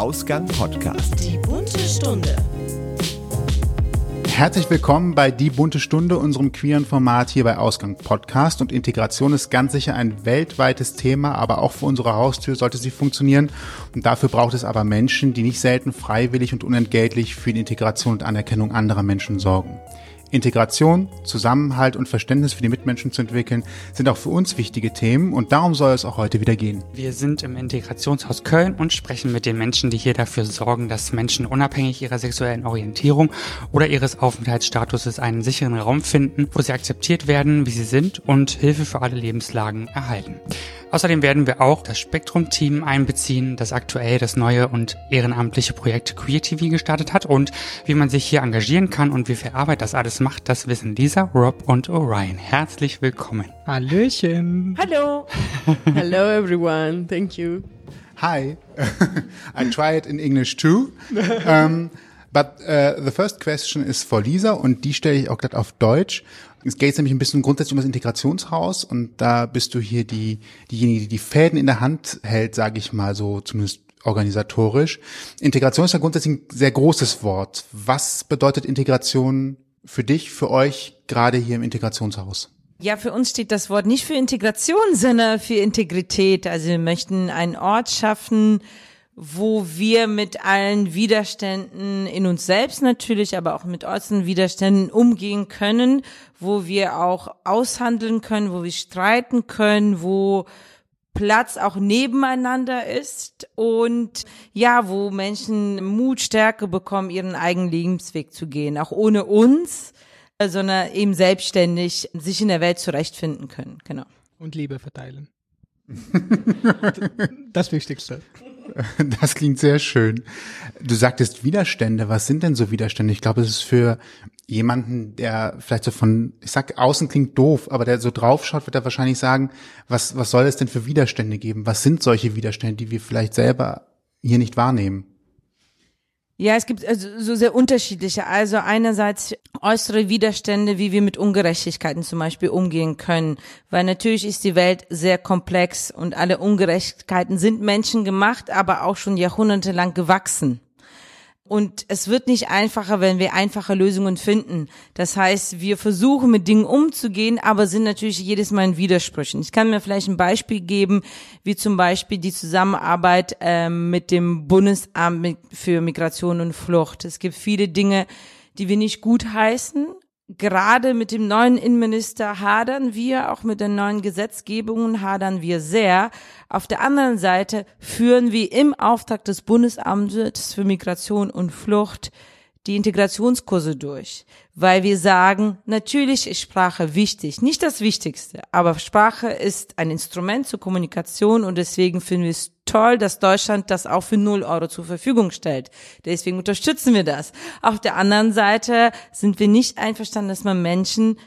Ausgang Podcast. Die bunte Stunde. Herzlich willkommen bei Die bunte Stunde, unserem queeren Format hier bei Ausgang Podcast. Und Integration ist ganz sicher ein weltweites Thema, aber auch für unsere Haustür sollte sie funktionieren. Und dafür braucht es aber Menschen, die nicht selten freiwillig und unentgeltlich für die Integration und Anerkennung anderer Menschen sorgen. Integration, Zusammenhalt und Verständnis für die Mitmenschen zu entwickeln, sind auch für uns wichtige Themen und darum soll es auch heute wieder gehen. Wir sind im Integrationshaus Köln und sprechen mit den Menschen, die hier dafür sorgen, dass Menschen unabhängig ihrer sexuellen Orientierung oder ihres Aufenthaltsstatuses einen sicheren Raum finden, wo sie akzeptiert werden, wie sie sind und Hilfe für alle Lebenslagen erhalten. Außerdem werden wir auch das Spektrum-Team einbeziehen, das aktuell das neue und ehrenamtliche Projekt Queer TV gestartet hat und wie man sich hier engagieren kann und wie viel Arbeit das alles macht, das wissen Lisa, Rob und Orion. Herzlich willkommen. Hallöchen. Hello. Hello, everyone. Thank you. Hi, I try it in English too. Um, but uh, the first question is for Lisa und die stelle ich auch gerade auf Deutsch. Es geht nämlich ein bisschen grundsätzlich um das Integrationshaus und da bist du hier die, diejenige, die die Fäden in der Hand hält, sage ich mal so, zumindest organisatorisch. Integration ist ja grundsätzlich ein sehr großes Wort. Was bedeutet Integration für dich, für euch, gerade hier im Integrationshaus? Ja, für uns steht das Wort nicht für Integration, sondern für Integrität. Also wir möchten einen Ort schaffen, wo wir mit allen Widerständen in uns selbst natürlich, aber auch mit äußeren Widerständen umgehen können, wo wir auch aushandeln können, wo wir streiten können, wo Platz auch nebeneinander ist und ja, wo Menschen Mut, Stärke bekommen, ihren eigenen Lebensweg zu gehen, auch ohne uns, sondern eben selbstständig sich in der Welt zurechtfinden können. Genau. Und Liebe verteilen. das Wichtigste. Das klingt sehr schön. Du sagtest Widerstände. Was sind denn so Widerstände? Ich glaube, es ist für jemanden, der vielleicht so von, ich sag, außen klingt doof, aber der so draufschaut, wird er wahrscheinlich sagen, was, was soll es denn für Widerstände geben? Was sind solche Widerstände, die wir vielleicht selber hier nicht wahrnehmen? Ja, es gibt also so sehr unterschiedliche. Also einerseits äußere Widerstände, wie wir mit Ungerechtigkeiten zum Beispiel umgehen können. Weil natürlich ist die Welt sehr komplex und alle Ungerechtigkeiten sind menschengemacht, aber auch schon jahrhundertelang gewachsen. Und es wird nicht einfacher, wenn wir einfache Lösungen finden. Das heißt, wir versuchen mit Dingen umzugehen, aber sind natürlich jedes Mal in Widersprüchen. Ich kann mir vielleicht ein Beispiel geben, wie zum Beispiel die Zusammenarbeit ähm, mit dem Bundesamt für Migration und Flucht. Es gibt viele Dinge, die wir nicht gut heißen, gerade mit dem neuen Innenminister hadern wir, auch mit den neuen Gesetzgebungen hadern wir sehr. Auf der anderen Seite führen wir im Auftrag des Bundesamtes für Migration und Flucht die Integrationskurse durch, weil wir sagen, natürlich ist Sprache wichtig, nicht das Wichtigste, aber Sprache ist ein Instrument zur Kommunikation und deswegen finden wir es toll, dass Deutschland das auch für null Euro zur Verfügung stellt. Deswegen unterstützen wir das. Auf der anderen Seite sind wir nicht einverstanden, dass man Menschen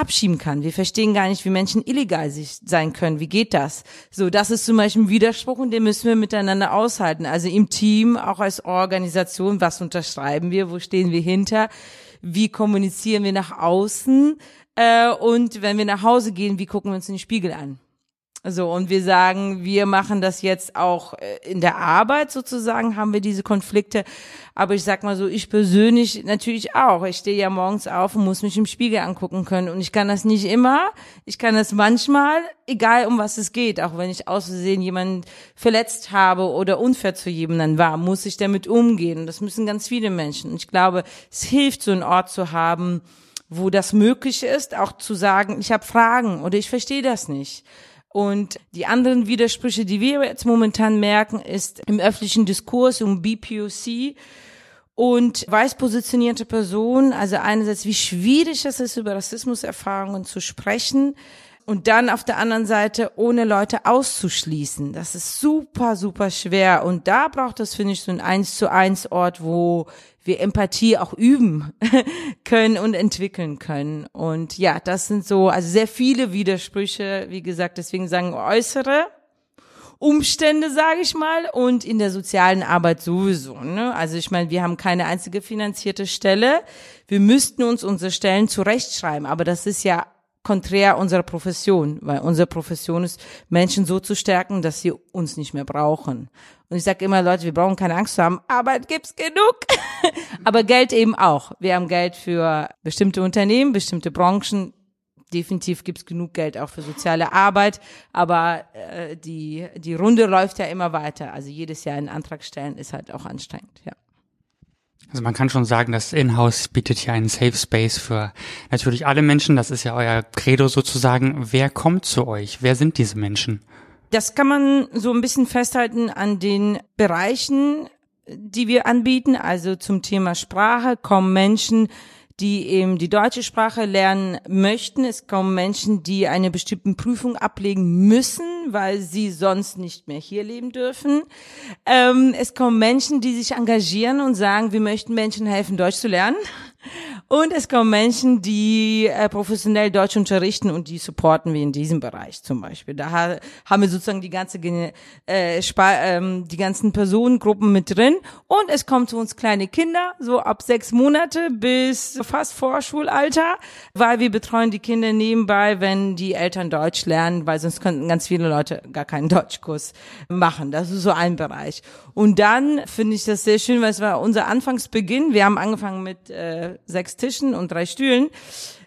abschieben kann. Wir verstehen gar nicht, wie Menschen illegal sein können. Wie geht das? So, das ist zum Beispiel ein Widerspruch und den müssen wir miteinander aushalten. Also im Team, auch als Organisation, was unterschreiben wir, wo stehen wir hinter, wie kommunizieren wir nach außen äh, und wenn wir nach Hause gehen, wie gucken wir uns den Spiegel an? So, und wir sagen, wir machen das jetzt auch äh, in der Arbeit sozusagen, haben wir diese Konflikte. Aber ich sag mal so, ich persönlich natürlich auch. Ich stehe ja morgens auf und muss mich im Spiegel angucken können. Und ich kann das nicht immer. Ich kann das manchmal, egal um was es geht. Auch wenn ich aus Versehen jemanden verletzt habe oder unfair zu jemandem war, muss ich damit umgehen. Und das müssen ganz viele Menschen. Und ich glaube, es hilft, so einen Ort zu haben, wo das möglich ist, auch zu sagen, ich habe Fragen oder ich verstehe das nicht. Und die anderen Widersprüche, die wir jetzt momentan merken, ist im öffentlichen Diskurs um BPOC und weiß positionierte Personen, also einerseits, wie schwierig es ist, über Rassismuserfahrungen zu sprechen, und dann auf der anderen Seite ohne Leute auszuschließen. Das ist super, super schwer. Und da braucht es, finde ich, so ein eins zu eins Ort, wo wir Empathie auch üben können und entwickeln können. Und ja, das sind so, also sehr viele Widersprüche, wie gesagt, deswegen sagen äußere Umstände, sage ich mal, und in der sozialen Arbeit sowieso. Ne? Also ich meine, wir haben keine einzige finanzierte Stelle. Wir müssten uns unsere Stellen zurechtschreiben, aber das ist ja konträr unserer Profession, weil unsere Profession ist, Menschen so zu stärken, dass sie uns nicht mehr brauchen. Und ich sage immer, Leute, wir brauchen keine Angst zu haben, Arbeit gibt's genug. Aber Geld eben auch. Wir haben Geld für bestimmte Unternehmen, bestimmte Branchen. Definitiv gibt's genug Geld auch für soziale Arbeit, aber äh, die, die Runde läuft ja immer weiter. Also jedes Jahr einen Antrag stellen ist halt auch anstrengend, ja. Also man kann schon sagen, das Inhouse bietet hier einen Safe Space für natürlich alle Menschen. Das ist ja euer Credo sozusagen. Wer kommt zu euch? Wer sind diese Menschen? Das kann man so ein bisschen festhalten an den Bereichen, die wir anbieten. Also zum Thema Sprache kommen Menschen, die eben die deutsche Sprache lernen möchten. Es kommen Menschen, die eine bestimmte Prüfung ablegen müssen, weil sie sonst nicht mehr hier leben dürfen. Ähm, es kommen Menschen, die sich engagieren und sagen, wir möchten Menschen helfen, Deutsch zu lernen. Und es kommen Menschen, die äh, professionell Deutsch unterrichten und die supporten wir in diesem Bereich zum Beispiel. Da ha haben wir sozusagen die ganze äh, ähm, die ganzen Personengruppen mit drin. Und es kommen zu uns kleine Kinder, so ab sechs Monate bis fast Vorschulalter, weil wir betreuen die Kinder nebenbei, wenn die Eltern Deutsch lernen, weil sonst könnten ganz viele Leute gar keinen Deutschkurs machen. Das ist so ein Bereich. Und dann finde ich das sehr schön, weil es war unser Anfangsbeginn. Wir haben angefangen mit äh, sechs Tischen und drei Stühlen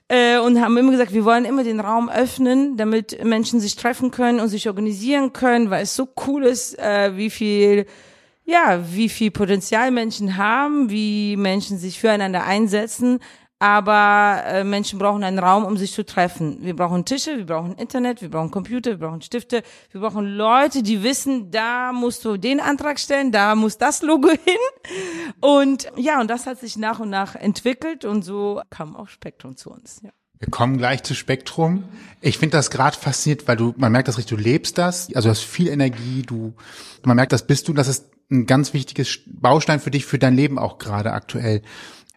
äh, und haben immer gesagt, wir wollen immer den Raum öffnen, damit Menschen sich treffen können und sich organisieren können, weil es so cool ist, äh, wie viel ja, wie viel Potenzial Menschen haben, wie Menschen sich füreinander einsetzen, aber äh, Menschen brauchen einen Raum, um sich zu treffen. Wir brauchen Tische, wir brauchen Internet, wir brauchen Computer, wir brauchen Stifte, wir brauchen Leute, die wissen, da musst du den Antrag stellen, da muss das Logo hin. Und ja, und das hat sich nach und nach entwickelt und so kam auch Spektrum zu uns. Ja. Wir kommen gleich zu Spektrum. Ich finde das gerade faszinierend, weil du, man merkt das richtig, du lebst das, also du hast viel Energie, du, man merkt, das bist du, das ist ein ganz wichtiges Baustein für dich, für dein Leben auch gerade aktuell.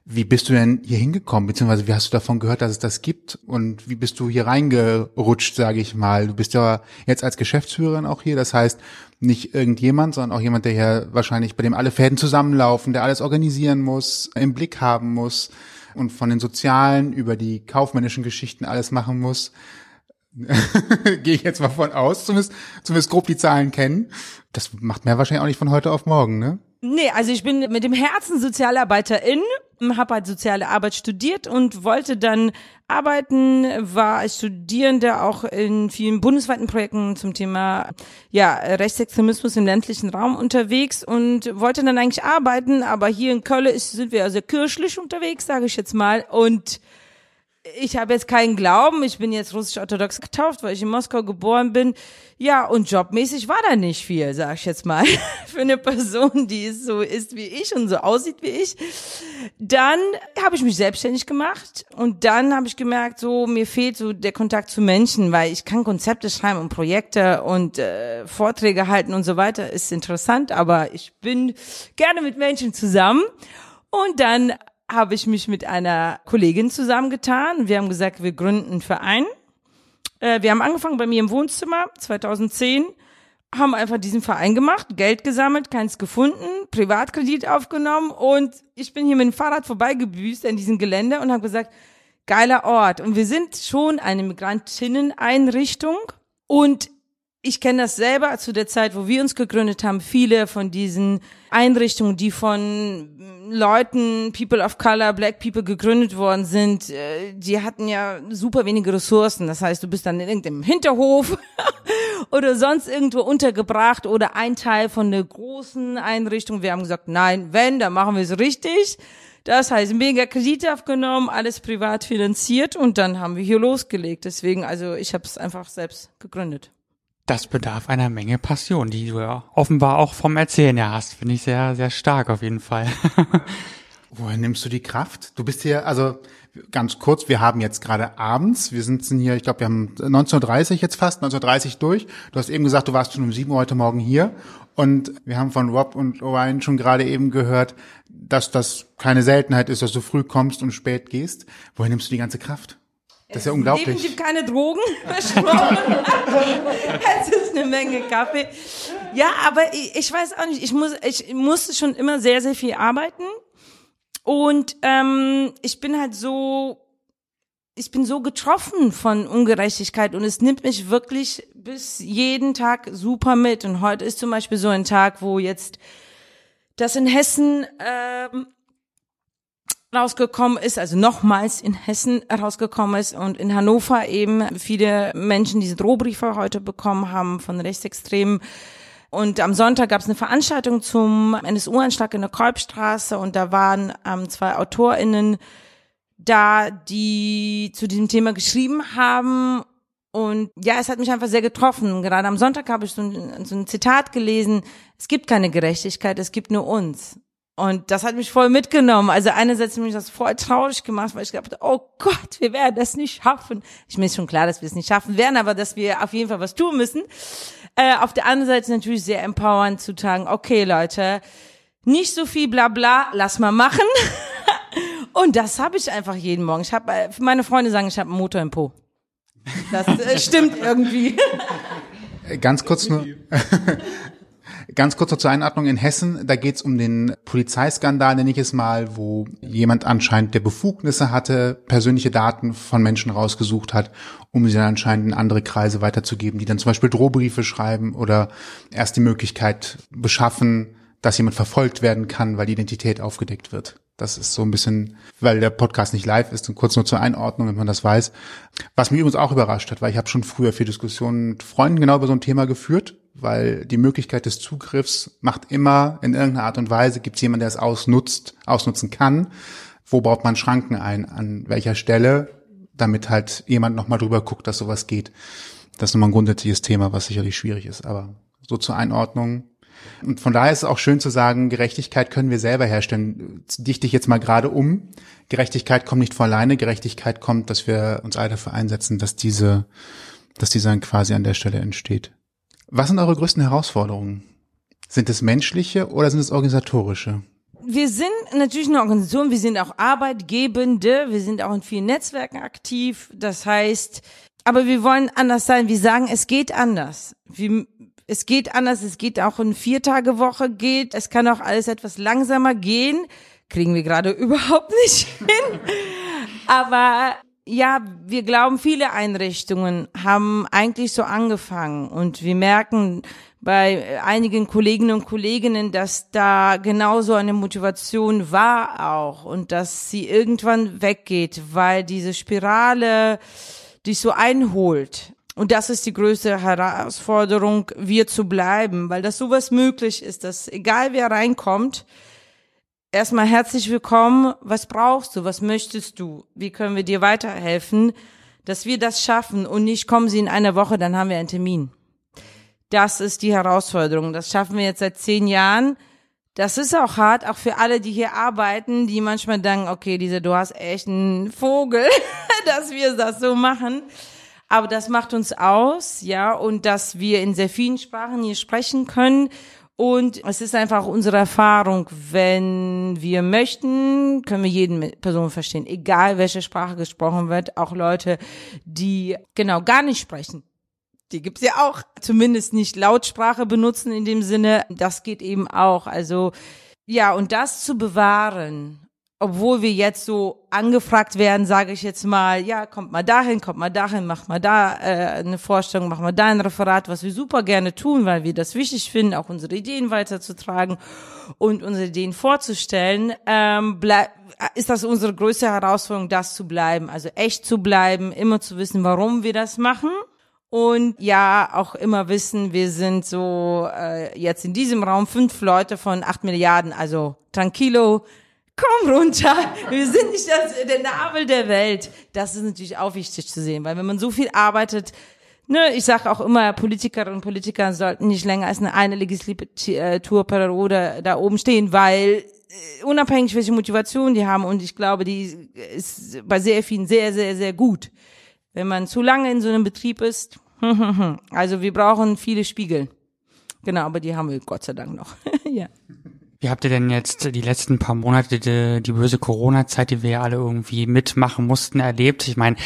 Wie bist du denn hier hingekommen, beziehungsweise wie hast du davon gehört, dass es das gibt und wie bist du hier reingerutscht, sage ich mal? Du bist ja jetzt als Geschäftsführerin auch hier, das heißt nicht irgendjemand, sondern auch jemand, der hier wahrscheinlich bei dem alle Fäden zusammenlaufen, der alles organisieren muss, im Blick haben muss und von den sozialen über die kaufmännischen Geschichten alles machen muss. Gehe ich jetzt mal von aus, zumindest, zumindest grob die Zahlen kennen. Das macht man ja wahrscheinlich auch nicht von heute auf morgen, ne? Nee, also ich bin mit dem Herzen Sozialarbeiterin, habe halt soziale Arbeit studiert und wollte dann arbeiten, war als Studierende auch in vielen bundesweiten Projekten zum Thema ja, Rechtsextremismus im ländlichen Raum unterwegs und wollte dann eigentlich arbeiten, aber hier in Köln ist, sind wir ja sehr kirchlich unterwegs, sage ich jetzt mal. Und ich habe jetzt keinen Glauben, ich bin jetzt russisch-orthodox getauft, weil ich in Moskau geboren bin. Ja, und jobmäßig war da nicht viel, sag ich jetzt mal, für eine Person, die so ist wie ich und so aussieht wie ich. Dann habe ich mich selbstständig gemacht und dann habe ich gemerkt, so mir fehlt so der Kontakt zu Menschen, weil ich kann Konzepte schreiben und Projekte und äh, Vorträge halten und so weiter, ist interessant, aber ich bin gerne mit Menschen zusammen. Und dann habe ich mich mit einer Kollegin zusammengetan. Wir haben gesagt, wir gründen einen Verein. Äh, wir haben angefangen bei mir im Wohnzimmer 2010, haben einfach diesen Verein gemacht, Geld gesammelt, keins gefunden, Privatkredit aufgenommen und ich bin hier mit dem Fahrrad vorbeigebüßt an diesem Gelände und habe gesagt, geiler Ort. Und wir sind schon eine Migrantinnen-Einrichtung und ich kenne das selber zu der Zeit, wo wir uns gegründet haben. Viele von diesen Einrichtungen, die von Leuten, People of Color, Black People gegründet worden sind, äh, die hatten ja super wenige Ressourcen. Das heißt, du bist dann in irgendeinem Hinterhof oder sonst irgendwo untergebracht oder ein Teil von einer großen Einrichtung. Wir haben gesagt, nein, wenn, dann machen wir es richtig. Das heißt, mega Kredite aufgenommen, alles privat finanziert und dann haben wir hier losgelegt. Deswegen, also ich habe es einfach selbst gegründet. Das bedarf einer Menge Passion, die du ja offenbar auch vom Erzählen her hast. Finde ich sehr, sehr stark auf jeden Fall. Woher nimmst du die Kraft? Du bist hier, also ganz kurz, wir haben jetzt gerade abends, wir sind hier, ich glaube, wir haben 19.30 jetzt fast, 19.30 durch. Du hast eben gesagt, du warst schon um 7 Uhr heute Morgen hier. Und wir haben von Rob und Orion schon gerade eben gehört, dass das keine Seltenheit ist, dass du früh kommst und spät gehst. Woher nimmst du die ganze Kraft? Das ist ja unglaublich. Definitiv keine Drogen versprochen. es ist eine Menge Kaffee. Ja, aber ich, ich weiß auch nicht. Ich muss, ich musste schon immer sehr, sehr viel arbeiten. Und ähm, ich bin halt so ich bin so getroffen von Ungerechtigkeit und es nimmt mich wirklich bis jeden Tag super mit. Und heute ist zum Beispiel so ein Tag, wo jetzt das in Hessen ähm, rausgekommen ist, also nochmals in Hessen rausgekommen ist und in Hannover eben viele Menschen diese Drohbriefe heute bekommen haben von Rechtsextremen. Und am Sonntag gab es eine Veranstaltung zum NSU-Anschlag in der Kolbstraße und da waren ähm, zwei AutorInnen da, die zu diesem Thema geschrieben haben. Und ja, es hat mich einfach sehr getroffen. Gerade am Sonntag habe ich so ein, so ein Zitat gelesen, es gibt keine Gerechtigkeit, es gibt nur uns. Und das hat mich voll mitgenommen. Also einerseits hat mich das voll traurig gemacht, weil ich dachte, oh Gott, wir werden das nicht schaffen. Ich mir ist schon klar, dass wir es nicht schaffen werden, aber dass wir auf jeden Fall was tun müssen. Äh, auf der anderen Seite natürlich sehr empowernd zu sagen, okay Leute, nicht so viel bla bla, lass mal machen. Und das habe ich einfach jeden Morgen. Ich habe, äh, meine Freunde sagen, ich habe einen Motor im Po. Das äh, stimmt irgendwie. Ganz kurz nur. Ganz kurz noch zur Einordnung in Hessen, da geht es um den Polizeiskandal, nenne ich es mal, wo jemand anscheinend der Befugnisse hatte, persönliche Daten von Menschen rausgesucht hat, um sie dann anscheinend in andere Kreise weiterzugeben, die dann zum Beispiel Drohbriefe schreiben oder erst die Möglichkeit beschaffen, dass jemand verfolgt werden kann, weil die Identität aufgedeckt wird. Das ist so ein bisschen, weil der Podcast nicht live ist und kurz nur zur Einordnung, wenn man das weiß. Was mich übrigens auch überrascht hat, weil ich habe schon früher viel Diskussionen mit Freunden genau über so ein Thema geführt, weil die Möglichkeit des Zugriffs macht immer in irgendeiner Art und Weise, gibt es jemanden, der es ausnutzt, ausnutzen kann. Wo baut man Schranken ein? An welcher Stelle? Damit halt jemand nochmal drüber guckt, dass sowas geht. Das ist nochmal ein grundsätzliches Thema, was sicherlich schwierig ist. Aber so zur Einordnung und von daher ist es auch schön zu sagen, Gerechtigkeit können wir selber herstellen. Dichte ich jetzt mal gerade um. Gerechtigkeit kommt nicht von alleine. Gerechtigkeit kommt, dass wir uns alle dafür einsetzen, dass diese, dass diese dann quasi an der Stelle entsteht. Was sind eure größten Herausforderungen? Sind es menschliche oder sind es organisatorische? Wir sind natürlich eine Organisation, wir sind auch Arbeitgebende, wir sind auch in vielen Netzwerken aktiv. Das heißt, aber wir wollen anders sein. Wir sagen, es geht anders. Wir es geht anders, es geht auch in Viertagewoche geht, es kann auch alles etwas langsamer gehen. Kriegen wir gerade überhaupt nicht hin. Aber ja, wir glauben, viele Einrichtungen haben eigentlich so angefangen und wir merken bei einigen Kolleginnen und Kolleginnen, dass da genauso eine Motivation war auch und dass sie irgendwann weggeht, weil diese Spirale dich so einholt. Und das ist die größte Herausforderung, wir zu bleiben, weil das sowas möglich ist, dass egal wer reinkommt, erstmal herzlich willkommen, was brauchst du, was möchtest du, wie können wir dir weiterhelfen, dass wir das schaffen und nicht kommen sie in einer Woche, dann haben wir einen Termin. Das ist die Herausforderung. Das schaffen wir jetzt seit zehn Jahren. Das ist auch hart, auch für alle, die hier arbeiten, die manchmal denken, okay, diese, du hast echt einen Vogel, dass wir das so machen. Aber das macht uns aus, ja, und dass wir in sehr vielen Sprachen hier sprechen können. Und es ist einfach unsere Erfahrung, wenn wir möchten, können wir jeden Person verstehen, egal welche Sprache gesprochen wird, auch Leute, die genau gar nicht sprechen. Die gibt's ja auch, zumindest nicht Lautsprache benutzen in dem Sinne. Das geht eben auch. Also ja, und das zu bewahren obwohl wir jetzt so angefragt werden, sage ich jetzt mal, ja, kommt mal dahin, kommt mal dahin, mach mal da äh, eine Vorstellung, mach mal da ein Referat, was wir super gerne tun, weil wir das wichtig finden, auch unsere Ideen weiterzutragen und unsere Ideen vorzustellen, ähm, ist das unsere größte Herausforderung, das zu bleiben, also echt zu bleiben, immer zu wissen, warum wir das machen. Und ja, auch immer wissen, wir sind so äh, jetzt in diesem Raum fünf Leute von acht Milliarden, also tranquilo, komm runter, wir sind nicht das, der Nabel der Welt. Das ist natürlich auch wichtig zu sehen, weil wenn man so viel arbeitet, ne, ich sage auch immer, Politikerinnen und Politiker sollten nicht länger als eine, eine Legislaturperiode da oben stehen, weil äh, unabhängig welche Motivation die haben und ich glaube, die ist bei sehr vielen sehr, sehr, sehr gut. Wenn man zu lange in so einem Betrieb ist, also wir brauchen viele Spiegel. Genau, aber die haben wir Gott sei Dank noch. ja. Wie habt ihr denn jetzt die letzten paar Monate die, die böse Corona-Zeit, die wir ja alle irgendwie mitmachen mussten, erlebt? Ich meine,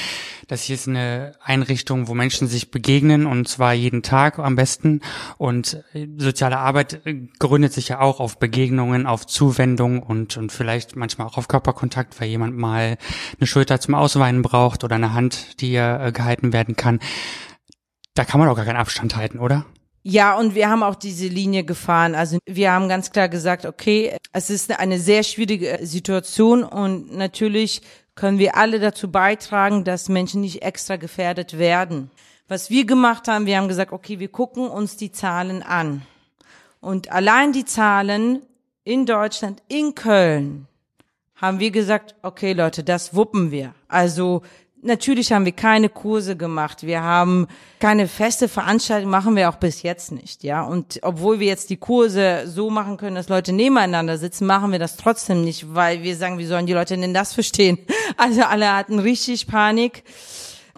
das hier ist eine Einrichtung, wo Menschen sich begegnen und zwar jeden Tag am besten. Und äh, soziale Arbeit äh, gründet sich ja auch auf Begegnungen, auf Zuwendung und, und vielleicht manchmal auch auf Körperkontakt, weil jemand mal eine Schulter zum Ausweinen braucht oder eine Hand, die äh, gehalten werden kann. Da kann man auch gar keinen Abstand halten, oder? Ja, und wir haben auch diese Linie gefahren. Also wir haben ganz klar gesagt, okay, es ist eine sehr schwierige Situation und natürlich können wir alle dazu beitragen, dass Menschen nicht extra gefährdet werden. Was wir gemacht haben, wir haben gesagt, okay, wir gucken uns die Zahlen an. Und allein die Zahlen in Deutschland, in Köln, haben wir gesagt, okay Leute, das wuppen wir. Also Natürlich haben wir keine Kurse gemacht. Wir haben keine feste Veranstaltung, machen wir auch bis jetzt nicht, ja. Und obwohl wir jetzt die Kurse so machen können, dass Leute nebeneinander sitzen, machen wir das trotzdem nicht, weil wir sagen, wie sollen die Leute denn das verstehen? Also alle hatten richtig Panik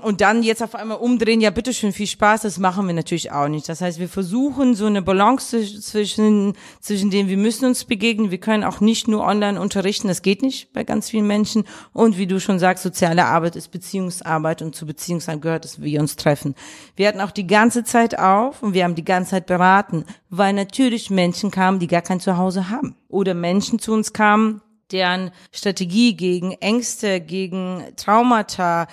und dann jetzt auf einmal umdrehen, ja, bitteschön, viel Spaß, das machen wir natürlich auch nicht. Das heißt, wir versuchen so eine Balance zwischen, zwischen dem, wir müssen uns begegnen, wir können auch nicht nur online unterrichten, das geht nicht bei ganz vielen Menschen. Und wie du schon sagst, soziale Arbeit ist Beziehungsarbeit und zu Beziehungsarbeit gehört, dass wir uns treffen. Wir hatten auch die ganze Zeit auf und wir haben die ganze Zeit beraten, weil natürlich Menschen kamen, die gar kein Zuhause haben. Oder Menschen zu uns kamen, deren Strategie gegen Ängste, gegen Traumata,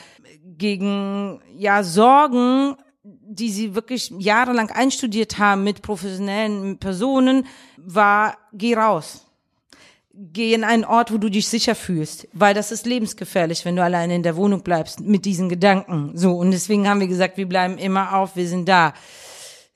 gegen ja Sorgen, die sie wirklich jahrelang einstudiert haben mit professionellen Personen, war geh raus. Geh in einen Ort, wo du dich sicher fühlst, weil das ist lebensgefährlich, wenn du alleine in der Wohnung bleibst mit diesen Gedanken. So und deswegen haben wir gesagt, wir bleiben immer auf, wir sind da.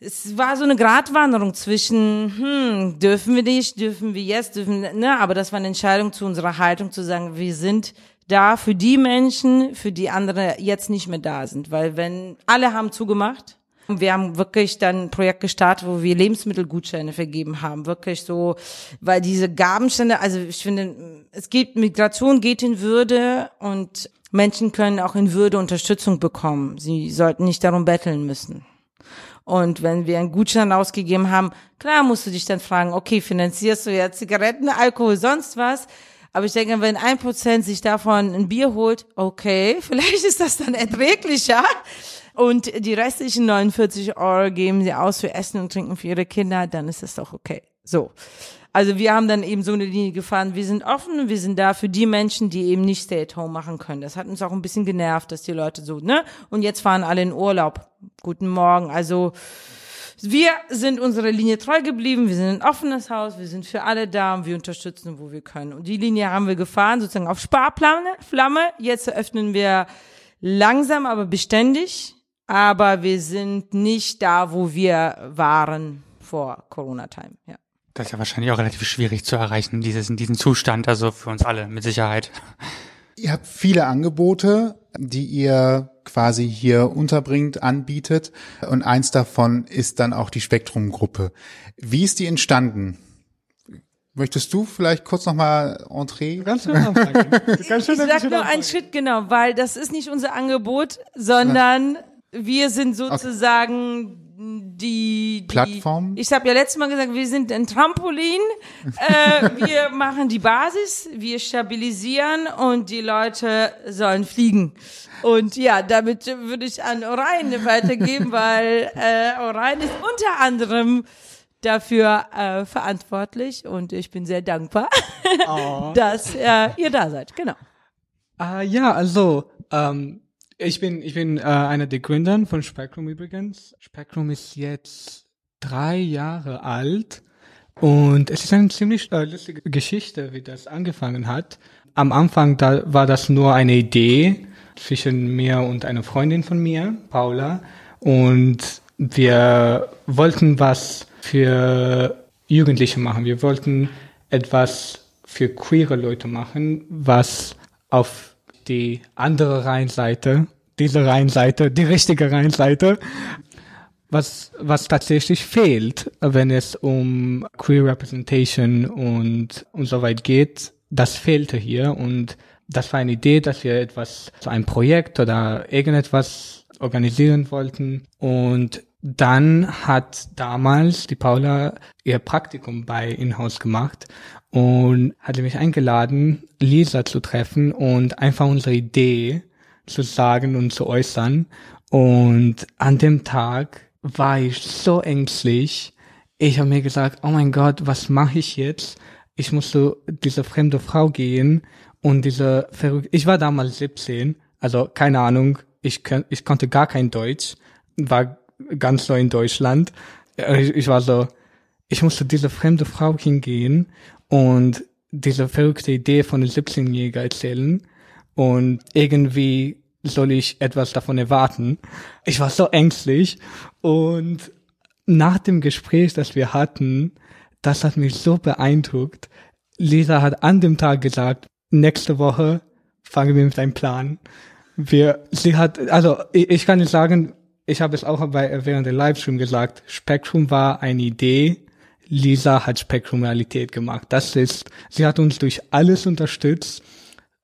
Es war so eine Gratwanderung zwischen, hm, dürfen wir nicht, dürfen wir jetzt, dürfen, ne, aber das war eine Entscheidung zu unserer Haltung zu sagen, wir sind da für die Menschen, für die andere jetzt nicht mehr da sind. Weil wenn alle haben zugemacht, wir haben wirklich dann ein Projekt gestartet, wo wir Lebensmittelgutscheine vergeben haben. Wirklich so, weil diese Gabenstände, also ich finde, es geht, Migration geht in Würde und Menschen können auch in Würde Unterstützung bekommen. Sie sollten nicht darum betteln müssen. Und wenn wir einen Gutschein ausgegeben haben, klar musst du dich dann fragen, okay, finanzierst du ja Zigaretten, Alkohol, sonst was? Aber ich denke, wenn ein Prozent sich davon ein Bier holt, okay, vielleicht ist das dann erträglicher. Und die restlichen 49 Euro geben sie aus für Essen und Trinken für ihre Kinder, dann ist das doch okay. So. Also wir haben dann eben so eine Linie gefahren. Wir sind offen wir sind da für die Menschen, die eben nicht Stay at Home machen können. Das hat uns auch ein bisschen genervt, dass die Leute so, ne? Und jetzt fahren alle in Urlaub. Guten Morgen. Also, wir sind unserer Linie treu geblieben, wir sind ein offenes Haus, wir sind für alle da und wir unterstützen, wo wir können. Und die Linie haben wir gefahren, sozusagen auf Sparflamme. Flamme. Jetzt eröffnen wir langsam, aber beständig. Aber wir sind nicht da, wo wir waren vor Corona-Time. Ja. Das ist ja wahrscheinlich auch relativ schwierig zu erreichen, dieses, in diesem Zustand, also für uns alle mit Sicherheit. Ihr habt viele Angebote, die ihr quasi hier unterbringt, anbietet. Und eins davon ist dann auch die Spektrum-Gruppe. Wie ist die entstanden? Möchtest du vielleicht kurz nochmal Entree? Ganz schön anfangen. Ganz schön, ich sag nur einen Schritt genau, weil das ist nicht unser Angebot, sondern wir sind sozusagen die, die Plattform? Ich habe ja letztes Mal gesagt, wir sind ein Trampolin. äh, wir machen die Basis, wir stabilisieren und die Leute sollen fliegen. Und ja, damit würde ich an Orion weitergeben, weil äh, Orion ist unter anderem dafür äh, verantwortlich und ich bin sehr dankbar, oh. dass äh, ihr da seid. Genau. Uh, ja, also ähm, ich bin ich bin äh, einer der Gründer von Spectrum übrigens. Spectrum ist jetzt drei Jahre alt und es ist eine ziemlich äh, lustige Geschichte, wie das angefangen hat. Am Anfang da war das nur eine Idee zwischen mir und einer Freundin von mir, Paula. Und wir wollten was für Jugendliche machen. Wir wollten etwas für queere Leute machen, was auf die andere Rheinseite, diese Rheinseite, die richtige Rheinseite, was, was tatsächlich fehlt, wenn es um Queer Representation und, und so weit geht. Das fehlte hier und das war eine Idee, dass wir etwas, so ein Projekt oder irgendetwas organisieren wollten. Und dann hat damals die Paula ihr Praktikum bei Inhouse gemacht und hatte mich eingeladen, Lisa zu treffen und einfach unsere Idee zu sagen und zu äußern. Und an dem Tag war ich so ängstlich. Ich habe mir gesagt, oh mein Gott, was mache ich jetzt? Ich muss zu dieser fremde Frau gehen und diese verrückte, ich war damals 17, also keine Ahnung, ich, ich konnte gar kein Deutsch, war ganz neu in Deutschland. Ich, ich war so, ich musste diese fremde Frau hingehen und diese verrückte Idee von einem 17-Jähriger erzählen und irgendwie soll ich etwas davon erwarten. Ich war so ängstlich und nach dem Gespräch, das wir hatten, das hat mich so beeindruckt. Lisa hat an dem Tag gesagt, nächste Woche fangen wir mit einem Plan. Wir, sie hat, also ich, ich kann nicht sagen, ich habe es auch bei, während der Livestream gesagt, Spektrum war eine Idee, Lisa hat Spektrum Realität gemacht. Das ist, sie hat uns durch alles unterstützt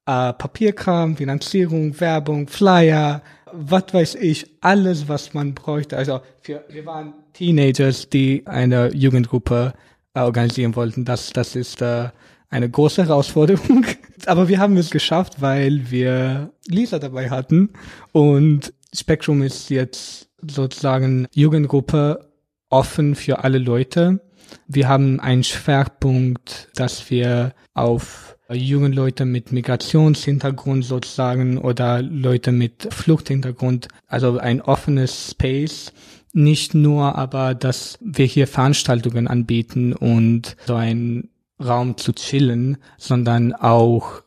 äh, Papierkram, Finanzierung, Werbung, Flyer, was weiß ich, alles, was man bräuchte. Also für, wir waren Teenagers, die eine Jugendgruppe äh, organisieren wollten. Das, das ist äh, eine große Herausforderung. Aber wir haben es geschafft, weil wir Lisa dabei hatten. Und Spectrum ist jetzt sozusagen Jugendgruppe offen für alle Leute. Wir haben einen Schwerpunkt, dass wir auf jungen Leute mit Migrationshintergrund sozusagen oder Leute mit Fluchthintergrund, also ein offenes Space. Nicht nur aber, dass wir hier Veranstaltungen anbieten und so einen Raum zu chillen, sondern auch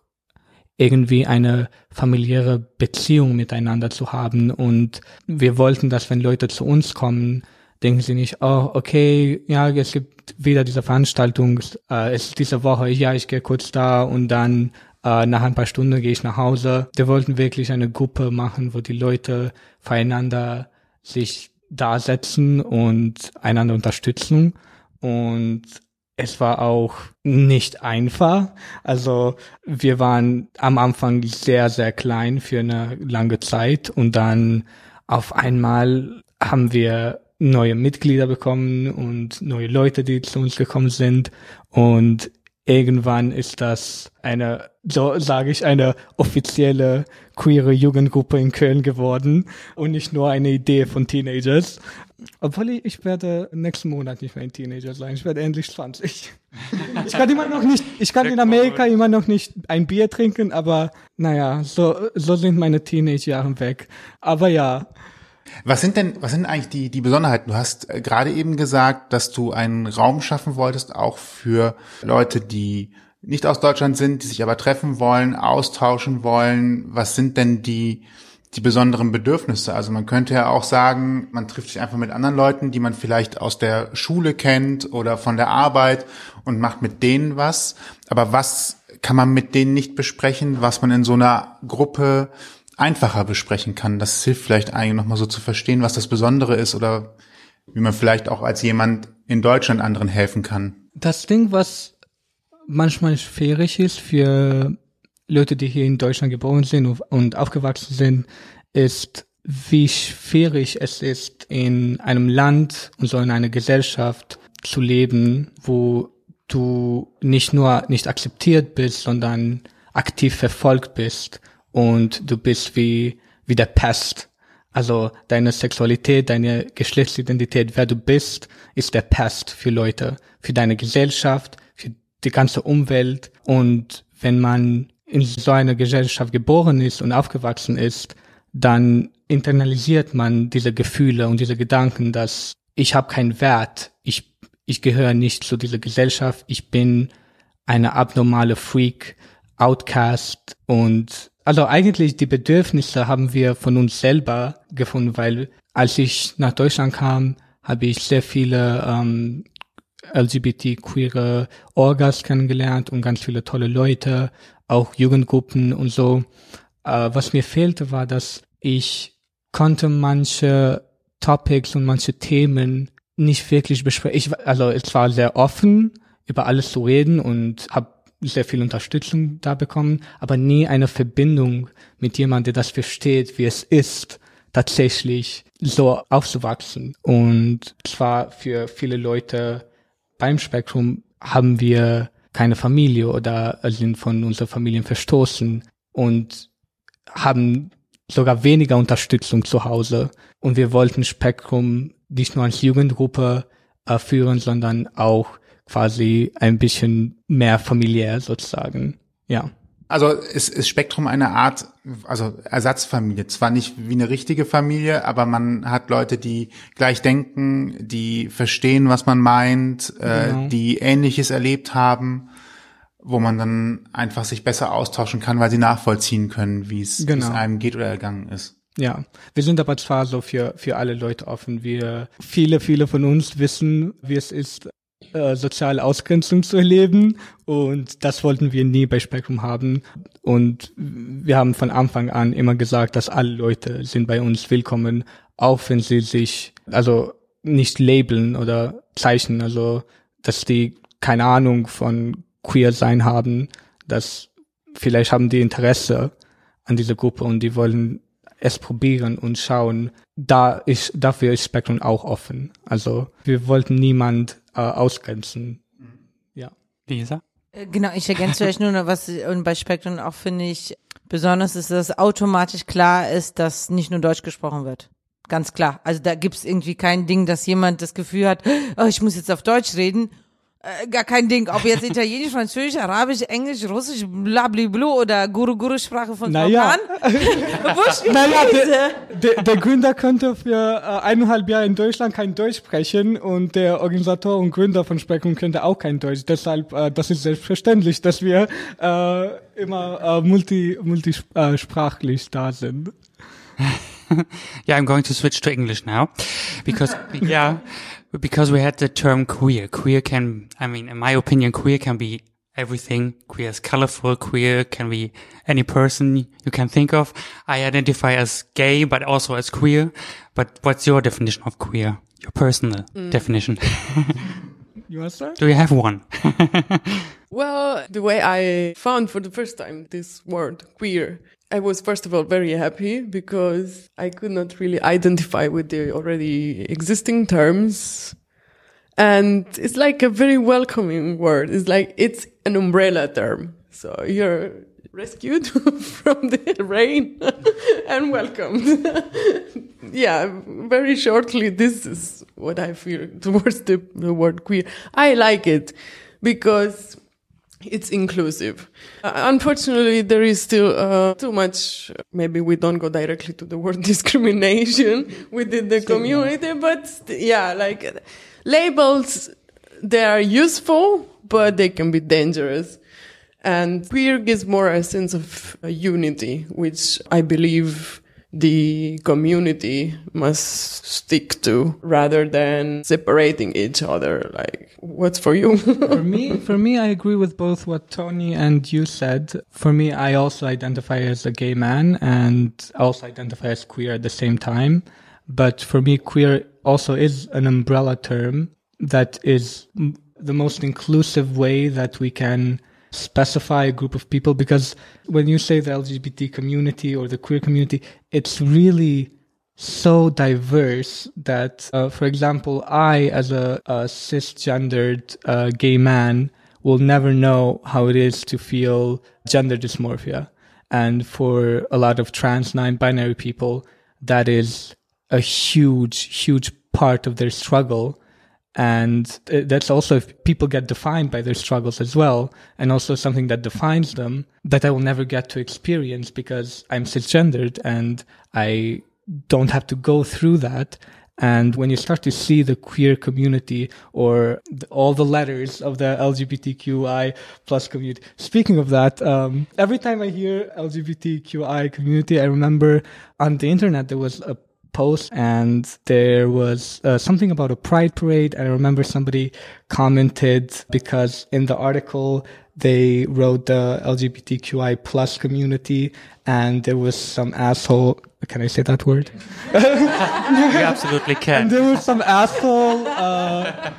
irgendwie eine familiäre Beziehung miteinander zu haben. Und wir wollten, dass wenn Leute zu uns kommen, denken sie nicht, oh, okay, ja, es gibt wieder diese Veranstaltung, äh, es ist diese Woche, ja, ich gehe kurz da und dann äh, nach ein paar Stunden gehe ich nach Hause. Wir wollten wirklich eine Gruppe machen, wo die Leute voreinander sich da setzen und einander unterstützen. Und es war auch nicht einfach. Also wir waren am Anfang sehr, sehr klein für eine lange Zeit und dann auf einmal haben wir neue Mitglieder bekommen und neue Leute, die zu uns gekommen sind. Und irgendwann ist das eine, so sage ich, eine offizielle queere Jugendgruppe in Köln geworden und nicht nur eine Idee von Teenagers. Obwohl ich, ich werde nächsten Monat nicht mehr ein Teenager sein. Ich werde endlich 20. Ich kann immer noch nicht, ich kann in Amerika immer noch nicht ein Bier trinken, aber naja, so, so sind meine Teenage-Jahre weg. Aber ja, was sind denn, was sind eigentlich die, die Besonderheiten? Du hast äh, gerade eben gesagt, dass du einen Raum schaffen wolltest, auch für Leute, die nicht aus Deutschland sind, die sich aber treffen wollen, austauschen wollen. Was sind denn die, die besonderen Bedürfnisse? Also man könnte ja auch sagen, man trifft sich einfach mit anderen Leuten, die man vielleicht aus der Schule kennt oder von der Arbeit und macht mit denen was. Aber was kann man mit denen nicht besprechen, was man in so einer Gruppe einfacher besprechen kann. Das hilft vielleicht eigentlich nochmal so zu verstehen, was das Besondere ist oder wie man vielleicht auch als jemand in Deutschland anderen helfen kann. Das Ding, was manchmal schwierig ist für Leute, die hier in Deutschland geboren sind und aufgewachsen sind, ist, wie schwierig es ist, in einem Land und so in einer Gesellschaft zu leben, wo du nicht nur nicht akzeptiert bist, sondern aktiv verfolgt bist und du bist wie, wie der Pest. Also deine Sexualität, deine Geschlechtsidentität, wer du bist, ist der Pest für Leute, für deine Gesellschaft, für die ganze Umwelt. Und wenn man in so einer Gesellschaft geboren ist und aufgewachsen ist, dann internalisiert man diese Gefühle und diese Gedanken, dass ich habe keinen Wert, ich, ich gehöre nicht zu dieser Gesellschaft, ich bin eine abnormale Freak, Outcast und also eigentlich die Bedürfnisse haben wir von uns selber gefunden, weil als ich nach Deutschland kam, habe ich sehr viele ähm, LGBT-queere Orgas kennengelernt und ganz viele tolle Leute, auch Jugendgruppen und so. Äh, was mir fehlte, war, dass ich konnte manche Topics und manche Themen nicht wirklich besprechen. Ich, also es war sehr offen, über alles zu reden und habe sehr viel Unterstützung da bekommen, aber nie eine Verbindung mit jemandem, der das versteht, wie es ist, tatsächlich so aufzuwachsen. Und zwar für viele Leute beim Spektrum haben wir keine Familie oder sind von unseren Familien verstoßen und haben sogar weniger Unterstützung zu Hause. Und wir wollten Spektrum nicht nur als Jugendgruppe äh, führen, sondern auch quasi ein bisschen mehr familiär sozusagen. Ja. Also ist, ist Spektrum eine Art, also Ersatzfamilie. Zwar nicht wie eine richtige Familie, aber man hat Leute, die gleich denken, die verstehen, was man meint, äh, genau. die Ähnliches erlebt haben, wo man dann einfach sich besser austauschen kann, weil sie nachvollziehen können, wie es, genau. einem geht oder ergangen ist. Ja, wir sind aber zwar so für, für alle Leute offen. Wir, viele, viele von uns wissen, wie es ist, äh, soziale Ausgrenzung zu erleben und das wollten wir nie bei Spektrum haben und wir haben von Anfang an immer gesagt, dass alle Leute sind bei uns willkommen, auch wenn sie sich also nicht labeln oder zeichnen, also dass die keine Ahnung von queer sein haben, dass vielleicht haben die Interesse an dieser Gruppe und die wollen es probieren und schauen. Da ist, dafür ist Spektrum auch offen. Also wir wollten niemand äh, ausgrenzen. Ja. Lisa? Äh, genau, ich ergänze euch nur noch was und bei Spektrum auch finde ich besonders ist, dass automatisch klar ist, dass nicht nur Deutsch gesprochen wird. Ganz klar. Also da gibt's irgendwie kein Ding, dass jemand das Gefühl hat, oh, ich muss jetzt auf Deutsch reden äh, gar kein Ding. Ob jetzt Italienisch, Französisch, Arabisch, Englisch, Russisch, blablabla oder Guru-Guru-Sprache von naja. naja, der, der, der Gründer könnte für äh, eineinhalb Jahre in Deutschland kein Deutsch sprechen und der Organisator und Gründer von Spektrum könnte auch kein Deutsch. Deshalb, äh, das ist selbstverständlich, dass wir äh, immer äh, multi, multisprachlich da sind. yeah, I'm going to switch to English now because yeah, because we had the term queer. Queer can, I mean, in my opinion, queer can be everything. Queer is colorful. Queer can be any person you can think of. I identify as gay, but also as queer. But what's your definition of queer? Your personal mm. definition. you want to start? Do you have one? well, the way I found for the first time this word queer I was first of all very happy because I could not really identify with the already existing terms. And it's like a very welcoming word. It's like, it's an umbrella term. So you're rescued from the rain and welcomed. yeah, very shortly, this is what I feel towards the, the word queer. I like it because it's inclusive. Uh, unfortunately, there is still uh, too much. Maybe we don't go directly to the word discrimination within the community, but yeah, like labels, they are useful, but they can be dangerous. And queer gives more a sense of uh, unity, which I believe the community must stick to rather than separating each other like what's for you? For me for me i agree with both what tony and you said. For me i also identify as a gay man and also identify as queer at the same time. But for me queer also is an umbrella term that is the most inclusive way that we can specify a group of people because when you say the LGBT community or the queer community, it's really so diverse that, uh, for example, I, as a, a cisgendered uh, gay man, will never know how it is to feel gender dysmorphia. And for a lot of trans non binary people, that is a huge, huge part of their struggle and that's also if people get defined by their struggles as well, and also something that defines them that I will never get to experience because I'm cisgendered and I don't have to go through that. And when you start to see the queer community or the, all the letters of the LGBTQI plus community, speaking of that, um, every time I hear LGBTQI community, I remember on the internet there was a post and there was uh, something about a pride parade. I remember somebody commented because in the article they wrote the LGBTQI plus community and there was some asshole. Can I say that word? you absolutely can. And there was some asshole, uh,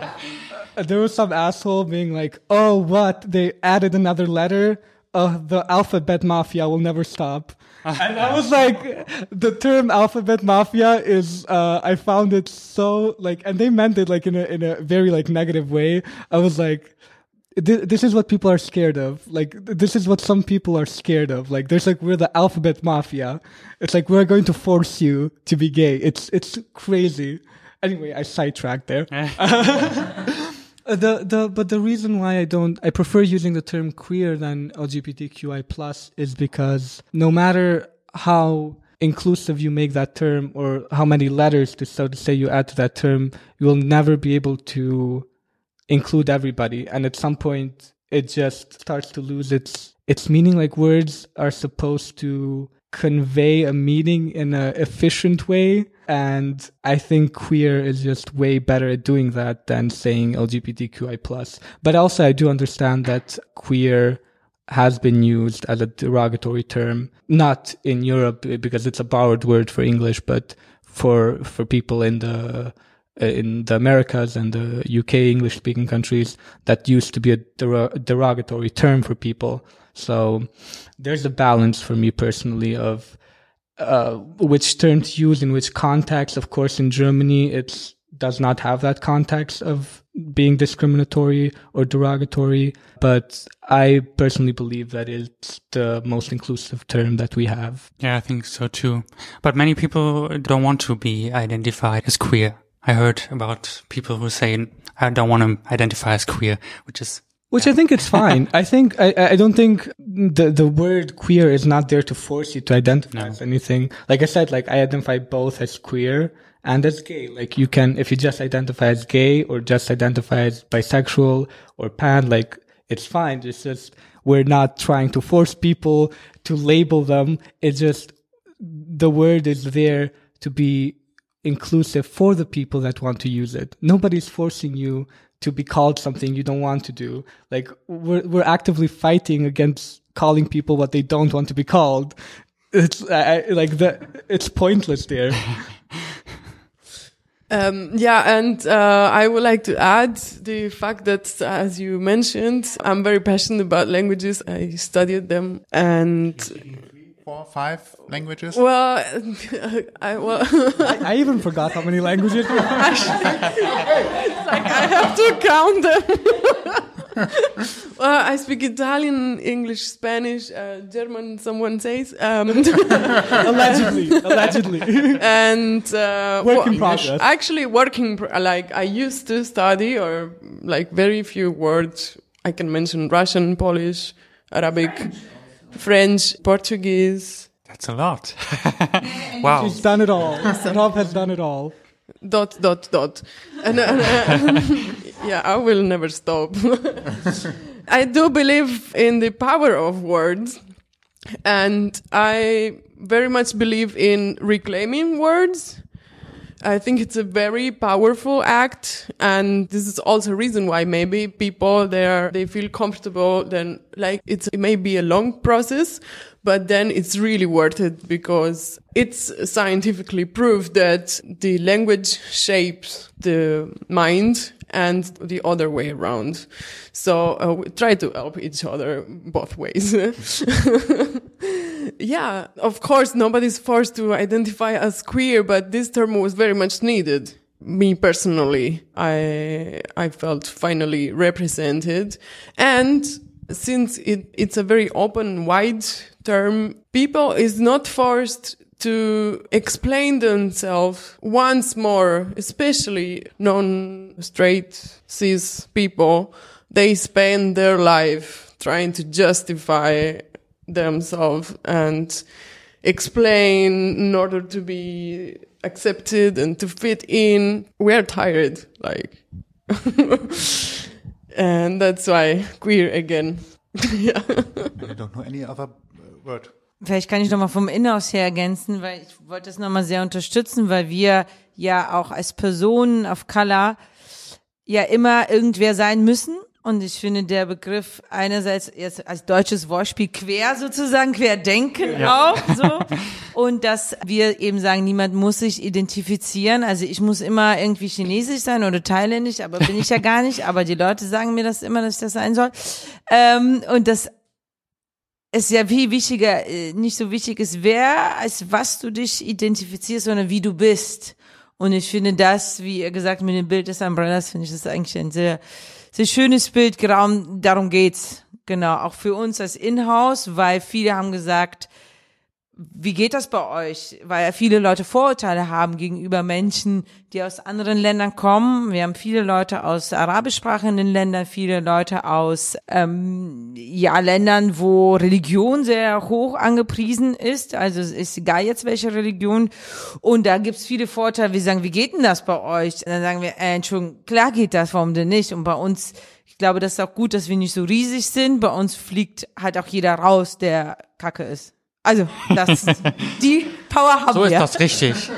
there was some asshole being like, oh, what? They added another letter uh, the alphabet mafia will never stop. And I was like, the term alphabet mafia is, uh, I found it so like, and they meant it like in a, in a very like negative way. I was like, this is what people are scared of. Like, this is what some people are scared of. Like, there's like, we're the alphabet mafia. It's like, we're going to force you to be gay. It's, it's crazy. Anyway, I sidetracked there. Uh, the the but the reason why I don't I prefer using the term queer than LGBTQI plus is because no matter how inclusive you make that term or how many letters to so to say you add to that term, you will never be able to include everybody. And at some point it just starts to lose its its meaning. Like words are supposed to convey a meaning in an efficient way. And I think queer is just way better at doing that than saying LGBTQI plus. But also I do understand that queer has been used as a derogatory term, not in Europe eh, because it's a borrowed word for English, but for, for people in the, eh, in the Americas and the UK English speaking countries, that used to be a derogatory term for people. So there's a balance for me personally of uh, which term to use in which context. Of course, in Germany, it does not have that context of being discriminatory or derogatory. But I personally believe that it's the most inclusive term that we have. Yeah, I think so too. But many people don't want to be identified as queer. I heard about people who say, I don't want to identify as queer, which is which I think it's fine. I think I, I don't think the the word queer is not there to force you to identify no. as anything. Like I said, like I identify both as queer and as gay. Like you can if you just identify as gay or just identify as bisexual or pan, like it's fine. It's just we're not trying to force people to label them. It's just the word is there to be inclusive for the people that want to use it. Nobody's forcing you to be called something you don't want to do. Like we're we're actively fighting against calling people what they don't want to be called. It's I, like the it's pointless there. Um, yeah, and uh, I would like to add the fact that, as you mentioned, I'm very passionate about languages. I studied them, and four, five languages? Well, I well, I, I, even forgot how many languages. Actually, like I have to count them. well, I speak Italian, English, Spanish, uh, German. Someone says um, allegedly, allegedly, and uh, work in progress. Actually, working like I used to study, or like very few words. I can mention Russian, Polish, Arabic. French, Portuguese. That's a lot. wow. She's done it all. Rob has done it all. Dot, dot, dot. And, uh, yeah, I will never stop. I do believe in the power of words. And I very much believe in reclaiming words I think it's a very powerful act. And this is also a reason why maybe people there, they feel comfortable. Then like it's, it may be a long process, but then it's really worth it because it's scientifically proved that the language shapes the mind and the other way around. So uh, we try to help each other both ways. yeah, of course, nobody's forced to identify as queer, but this term was very much needed. Me personally, I, I felt finally represented. And since it, it's a very open, wide term, people is not forced to explain themselves once more, especially non-straight cis people. They spend their life trying to justify themselves and explain in order to be accepted and to fit in. We are tired, like, and that's why queer again. yeah. I don't know any other word. Vielleicht kann ich nochmal vom Inhouse her ergänzen, weil ich wollte das nochmal sehr unterstützen, weil wir ja auch als Personen of Color ja immer irgendwer sein müssen und ich finde der Begriff einerseits jetzt als deutsches Wortspiel quer sozusagen, quer denken ja. auch so. Und dass wir eben sagen, niemand muss sich identifizieren. Also ich muss immer irgendwie chinesisch sein oder thailändisch, aber bin ich ja gar nicht. Aber die Leute sagen mir das immer, dass ich das sein soll. Ähm, und das es ja viel wichtiger, äh, nicht so wichtig ist, wer, als was du dich identifizierst, sondern wie du bist. Und ich finde das, wie ihr gesagt, mit dem Bild des Umbrellas, finde ich das eigentlich ein sehr, sehr schönes Bild. Darum geht's. Genau. Auch für uns als Inhouse, weil viele haben gesagt, wie geht das bei euch? Weil viele Leute Vorurteile haben gegenüber Menschen, die aus anderen Ländern kommen. Wir haben viele Leute aus arabischsprachigen Ländern, viele Leute aus ähm, ja Ländern, wo Religion sehr hoch angepriesen ist. Also es ist egal jetzt welche Religion. Und da gibt's viele Vorteile. Wir sagen, wie geht denn das bei euch? Und dann sagen wir, äh, Entschuldigung, klar geht das, warum denn nicht? Und bei uns, ich glaube, das ist auch gut, dass wir nicht so riesig sind. Bei uns fliegt halt auch jeder raus, der Kacke ist. Also, das, die Power haben So wir. ist das richtig.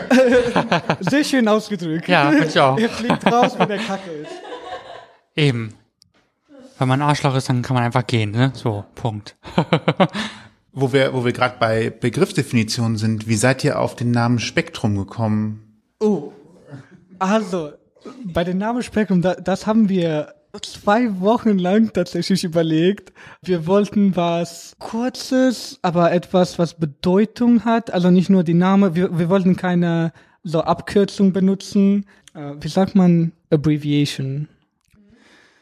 Sehr schön ausgedrückt. Ja, finde ich auch. Er fliegt raus, wenn der Kacke ist. Eben. Wenn man ein Arschloch ist, dann kann man einfach gehen, ne? So, Punkt. Wo wir, wo wir gerade bei Begriffsdefinitionen sind, wie seid ihr auf den Namen Spektrum gekommen? Oh. Also, bei dem Namen Spektrum, da, das haben wir zwei Wochen lang tatsächlich überlegt. Wir wollten was Kurzes, aber etwas, was Bedeutung hat. Also nicht nur die Name, wir, wir wollten keine so Abkürzung benutzen. Äh, wie sagt man Abbreviation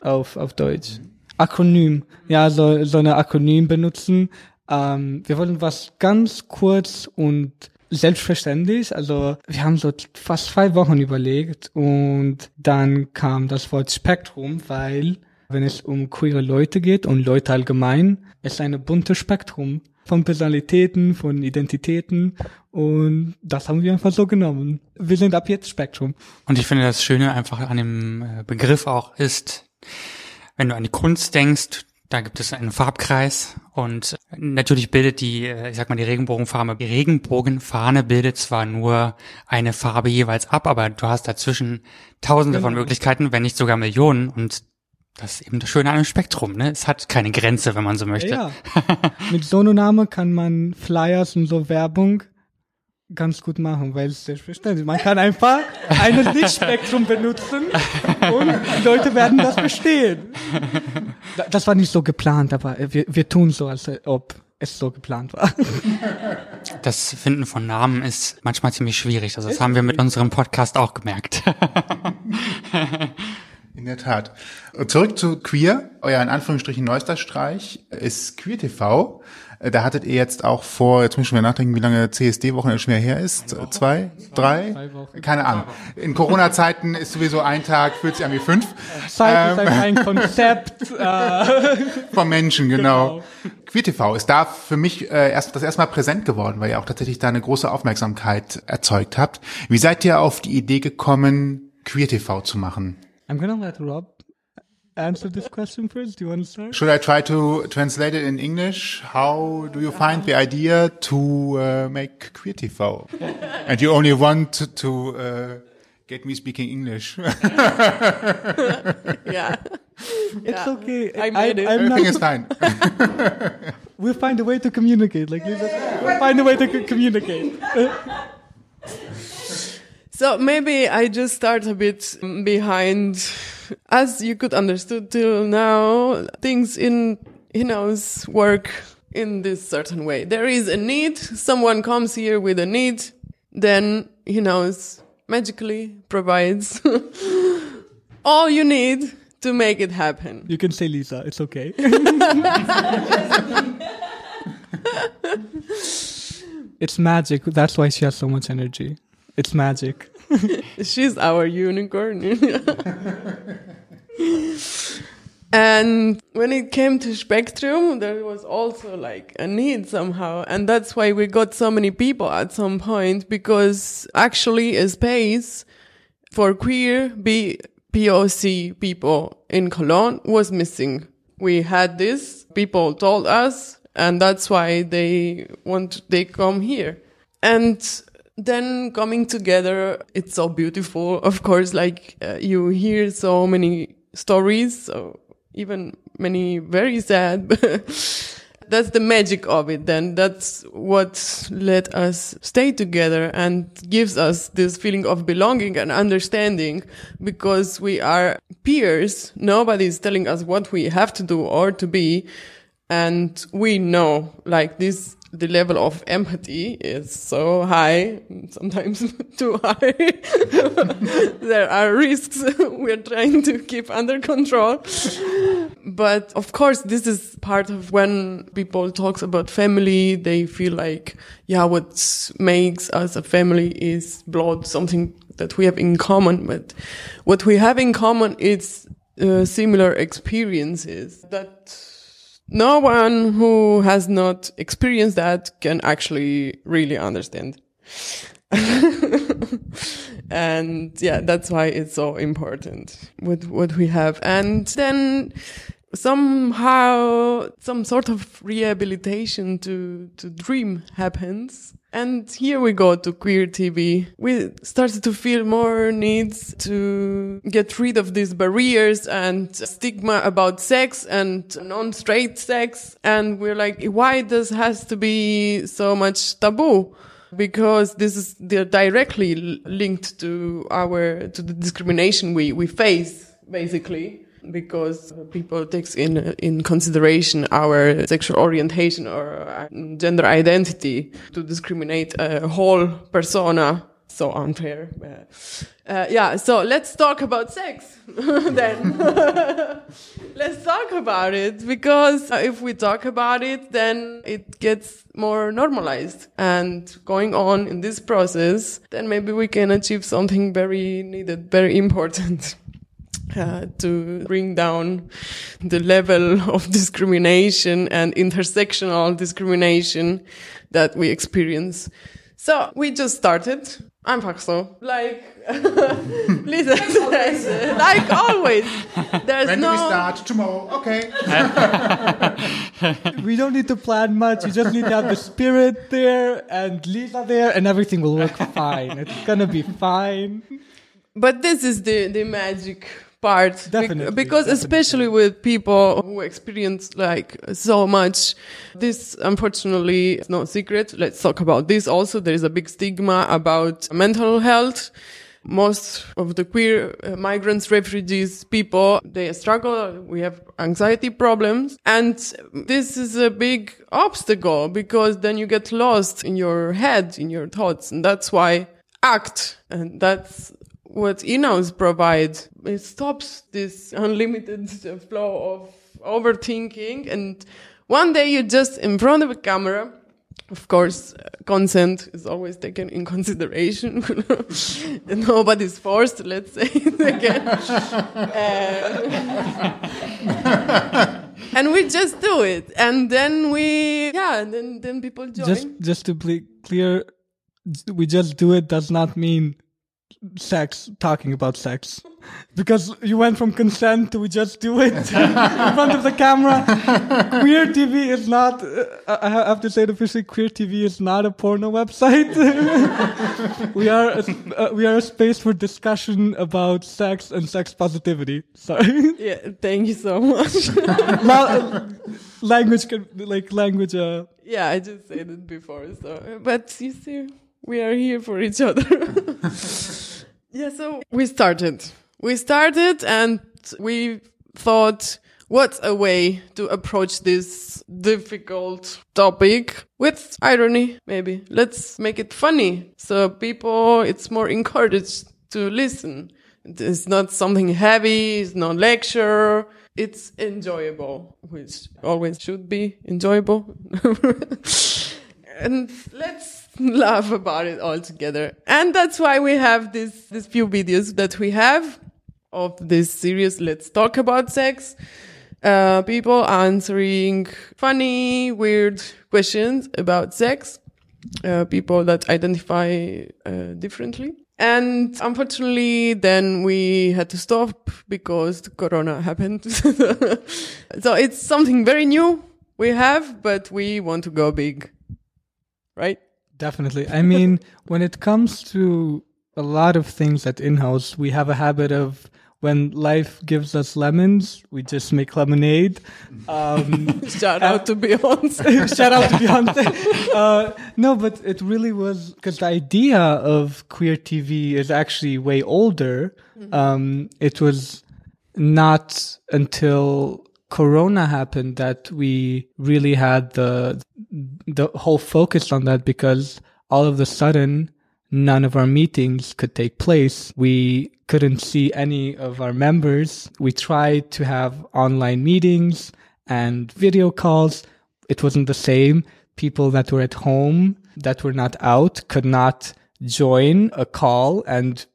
auf, auf Deutsch? Akronym. Ja, so, so eine Akronym benutzen. Ähm, wir wollten was ganz kurz und selbstverständlich. Also wir haben so fast zwei Wochen überlegt und dann kam das Wort Spektrum, weil wenn es um queere Leute geht und Leute allgemein, ist eine bunte Spektrum von Personalitäten, von Identitäten und das haben wir einfach so genommen. Wir sind ab jetzt Spektrum. Und ich finde, das Schöne einfach an dem äh, Begriff auch ist, wenn du an die Kunst denkst, da gibt es einen Farbkreis und natürlich bildet die, äh, ich sag mal, die Regenbogenfarbe, die Regenbogenfahne bildet zwar nur eine Farbe jeweils ab, aber du hast dazwischen tausende von Möglichkeiten, wenn nicht sogar Millionen und das ist eben das Schöne an einem Spektrum, ne? Es hat keine Grenze, wenn man so möchte. Ja. Mit Sononame kann man Flyers und so Werbung ganz gut machen, weil es selbstverständlich. Man kann einfach ein Lichtspektrum benutzen und die Leute werden das verstehen. Da- Das war nicht so geplant, aber wir, wir tun so, als ob es so geplant war. Das Finden von Namen ist manchmal ziemlich schwierig. Also das haben wir mit unserem Podcast auch gemerkt. In der Tat. Zurück zu Queer. Euer in Anführungsstrichen neuester Streich ist Queer TV. Äh, Da hattet ihr jetzt auch vor, jetzt schon mal nachdenken, wie lange CSD-Wochenende schon wieder her ist. Zwei? Drei? Wochen. Keine Ahnung. In Corona-Zeiten ist sowieso ein Tag, fühlt sich an wie fünf. Zeit ist einfach ein Konzept. Äh, Vom Menschen, genau. Queer TV ist da für mich äh, erst das erste Mal präsent geworden, weil ihr auch tatsächlich da eine große Aufmerksamkeit erzeugt habt. Wie seid ihr auf die Idee gekommen, Queer TV zu machen? I'm gonna let Rob answer this question first. Do you want to start? Should I try to translate it in English? How do you find the idea to uh, make Queer TV? And you only want to, to uh, get me speaking English. Yeah. It's okay. I made it. I'm Everything not, is fine. we'll find a way to communicate. Like, Lisa said, we'll find a way to co- communicate. So maybe I just start a bit behind. As you could understood till now, things in Hinaus work in this certain way. There is a need. Someone comes here with a need. Then Hinaus magically provides all you need to make it happen. You can say Lisa. It's okay. it's magic. That's why she has so much energy. It's magic. She's our unicorn. and when it came to Spectrum, there was also like a need somehow. And that's why we got so many people at some point because actually a space for queer B- POC people in Cologne was missing. We had this, people told us, and that's why they want, they come here. And then coming together, it's so beautiful. Of course, like uh, you hear so many stories, so even many very sad. that's the magic of it. Then that's what let us stay together and gives us this feeling of belonging and understanding because we are peers. Nobody is telling us what we have to do or to be. And we know like this, the level of empathy is so high, sometimes too high. there are risks we're trying to keep under control. But of course, this is part of when people talks about family, they feel like, yeah, what makes us a family is blood, something that we have in common. But what we have in common is uh, similar experiences that no one who has not experienced that can actually really understand. and yeah, that's why it's so important with what we have. And then somehow some sort of rehabilitation to, to dream happens. And here we go to queer TV. We started to feel more needs to get rid of these barriers and stigma about sex and non-straight sex. And we're like, why this has to be so much taboo? Because this is directly linked to our to the discrimination we we face basically because people takes in in consideration our sexual orientation or gender identity to discriminate a whole persona. So unfair uh, yeah so let's talk about sex then. Let's talk about it because if we talk about it then it gets more normalized. And going on in this process then maybe we can achieve something very needed very important uh, to bring down the level of discrimination and intersectional discrimination that we experience. So we just started. Einfach so. Like Lisa says, like always. There's When no do we start? Tomorrow. Okay. we don't need to plan much. You just need to have the spirit there and Lisa there, and everything will work fine. It's gonna be fine. but this is the the magic part Definitely, because especially with people who experience like so much this unfortunately is no secret. Let's talk about this. Also there is a big stigma about mental health. Most of the queer uh, migrants refugees people they struggle. We have anxiety problems. And this is a big obstacle because then you get lost in your head in your thoughts. And that's why act. And that's what Enos provides. It stops this unlimited flow of overthinking. And one day you're just in front of a camera. Of course, uh, consent is always taken in consideration. Nobody's forced, let's say it again. Uh, and we just do it. And then we, yeah, then, then people join. Just just to be clear, we just do it does not mean sex, talking about sex. Because you went from consent to we just do it in front of the camera. Queer TV is not, uh, I have to say it officially, Queer TV is not a porno website. we are a, uh, we are a space for discussion about sex and sex positivity. Sorry. yeah, thank you so much. La- uh, language, can, like language, uh, Yeah, I just said it before. So, but you see, we are here for each other. Yeah. So we started. We started, and we thought, what's a way to approach this difficult topic with irony? Maybe let's make it funny, so people it's more encouraged to listen. It's not something heavy. It's not lecture. It's enjoyable, which always should be enjoyable. and let's laugh about it all together. And that's why we have this, these few videos that we have of this series. Let's talk about sex. Uh, people answering funny, weird questions about sex. Uh, people that identify uh, differently. And unfortunately, then we had to stop because Corona happened. so it's something very new we have, but we want to go big. Right? Definitely. I mean, when it comes to a lot of things at in-house, we have a habit of when life gives us lemons, we just make lemonade. Um, Shout out to Beyonce. shout out to Beyonce. Uh, no, but it really was because the idea of queer TV is actually way older. Um, it was not until Corona happened that we really had the the whole focus on that because all of a sudden none of our meetings could take place. We couldn't see any of our members. We tried to have online meetings and video calls. It wasn't the same. People that were at home, that were not out, could not join a call and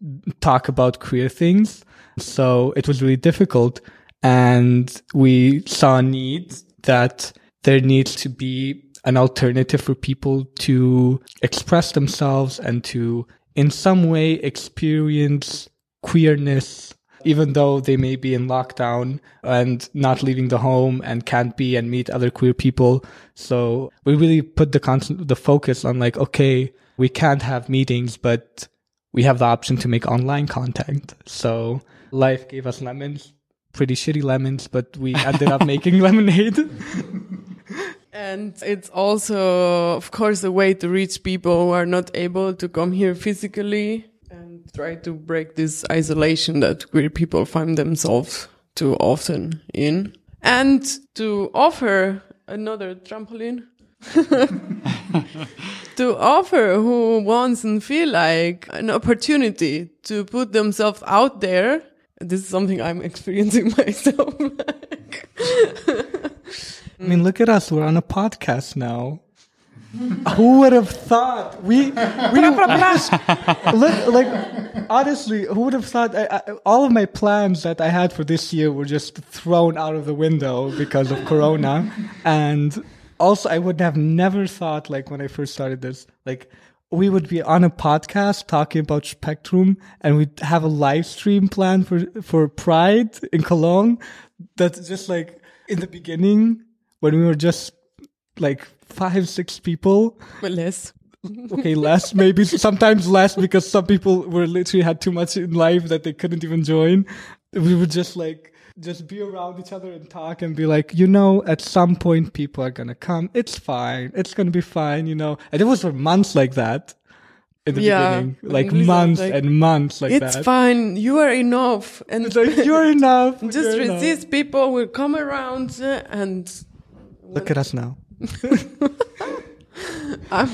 talk about queer things. So it was really difficult. And we saw a need that there needs to be an alternative for people to express themselves and to in some way experience queerness even though they may be in lockdown and not leaving the home and can't be and meet other queer people. So we really put the constant, the focus on like, okay, we can't have meetings, but we have the option to make online content. So life gave us lemons, pretty shitty lemons, but we ended up making lemonade. And it's also, of course, a way to reach people who are not able to come here physically and try to break this isolation that queer people find themselves too often in. And to offer another trampoline. to offer who wants and feel like an opportunity to put themselves out there. This is something I'm experiencing myself. I mean, look at us. We're on a podcast now. who would have thought we we look like honestly who would have thought I, I, all of my plans that i had for this year were just thrown out of the window because of corona and also i would have never thought like when i first started this like we would be on a podcast talking about spectrum and we'd have a live stream plan for for pride in cologne that's just like in the beginning when we were just like five, six people. But less. Okay, less, maybe sometimes less because some people were literally had too much in life that they couldn't even join. We would just like, just be around each other and talk and be like, you know, at some point people are going to come. It's fine. It's going to be fine, you know. And it was for months like that in the Yeah, beginning, like months like, and months like it's that. fine. You are enough. And It's like, you're enough. just you're enough." resist. People will come around uh, and Look at us now. I'm,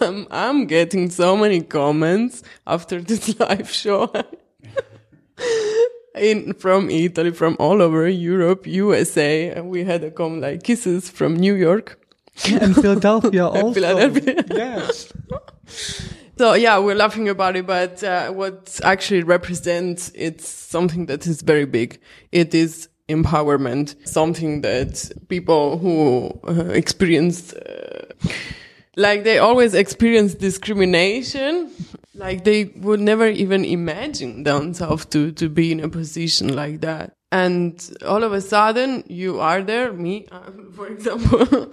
I'm, I'm getting so many comments after this live show. In, from Italy, from all over Europe, USA, and we had a comment like kisses from New York. And Philadelphia also. Philadelphia. Yes. So yeah, we're laughing about it, but uh, what actually represents it's something that is very big. It is empowerment, something that people who uh, experienced, uh, like they always experience discrimination, like they would never even imagine themselves to to be in a position like that. And all of a sudden, you are there, me, for example.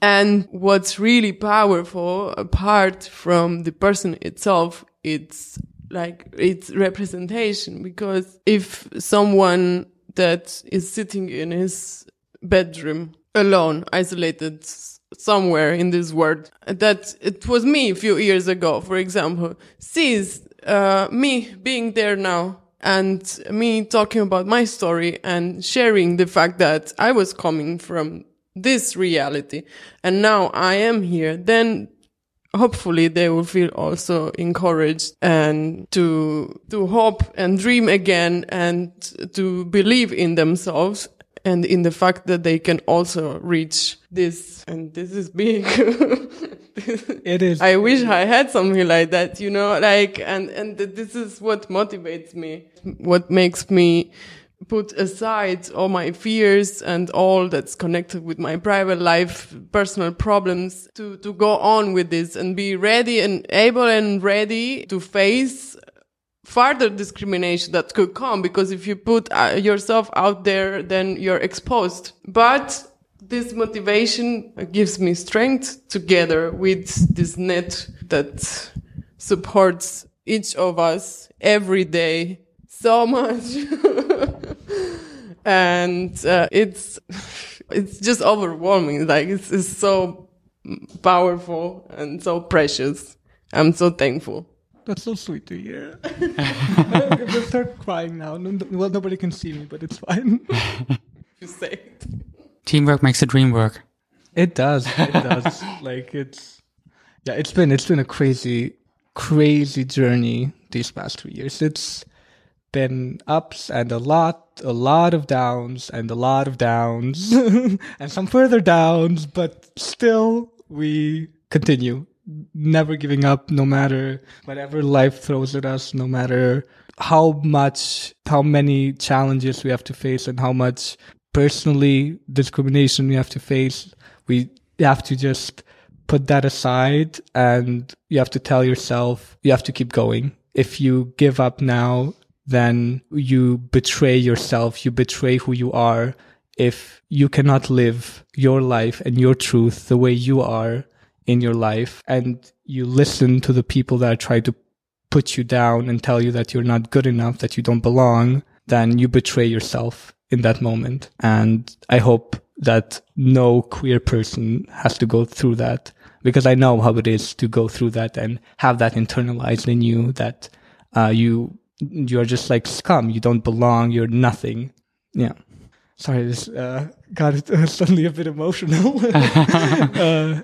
and what's really powerful, apart from the person itself, it's like it's representation. Because if someone that is sitting in his bedroom alone, isolated somewhere in this world, that it was me a few years ago, for example, sees uh, me being there now and me talking about my story and sharing the fact that I was coming from this reality and now I am here, then hopefully they will feel also encouraged and to to hope and dream again and to believe in themselves and in the fact that they can also reach this. And this is big. It is. I wish I had something like that, you know, like, and, and this is what motivates me, what makes me put aside all my fears and all that's connected with my private life, personal problems to, to go on with this and be ready and able and ready to face further discrimination that could come because if you put uh, yourself out there, then you're exposed. But this motivation gives me strength together with this net that supports each of us every day so much. and uh, it's it's just overwhelming like it's, it's so powerful and so precious i'm so thankful That's so sweet to hear. I'm gonna start crying now. No, no- well, nobody can see me, but it's fine. you say it Teamwork makes the dream work. It does. It does. like it's yeah, it's been it's been a crazy, crazy journey these past two years. It's been ups and a lot, a lot of downs and a lot of downs and some further downs, but still we continue. Never giving up, no matter whatever life throws at us, no matter how much, how many challenges we have to face and how much personally discrimination we have to face. We have to just put that aside and you have to tell yourself you have to keep going. If you give up now, then you betray yourself. You betray who you are. If you cannot live your life and your truth the way you are in your life and you listen to the people that try to put you down and tell you that you're not good enough, that you don't belong, then you betray yourself in that moment. And I hope that no queer person has to go through that because I know how it is to go through that and have that internalized in you that uh, you you're just like scum. You don't belong. You're nothing. Yeah. Sorry, this uh, got uh, suddenly a bit emotional. uh,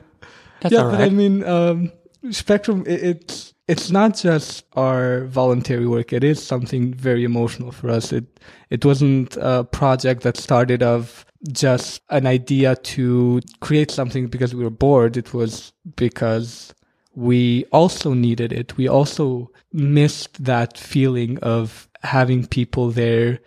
That's yeah, but I mean, um, Spectrum. It, it's it's not just our voluntary work. It is something very emotional for us. It it wasn't a project that started of just an idea to create something because we were bored. It was because we also needed it. We also missed that feeling of having people there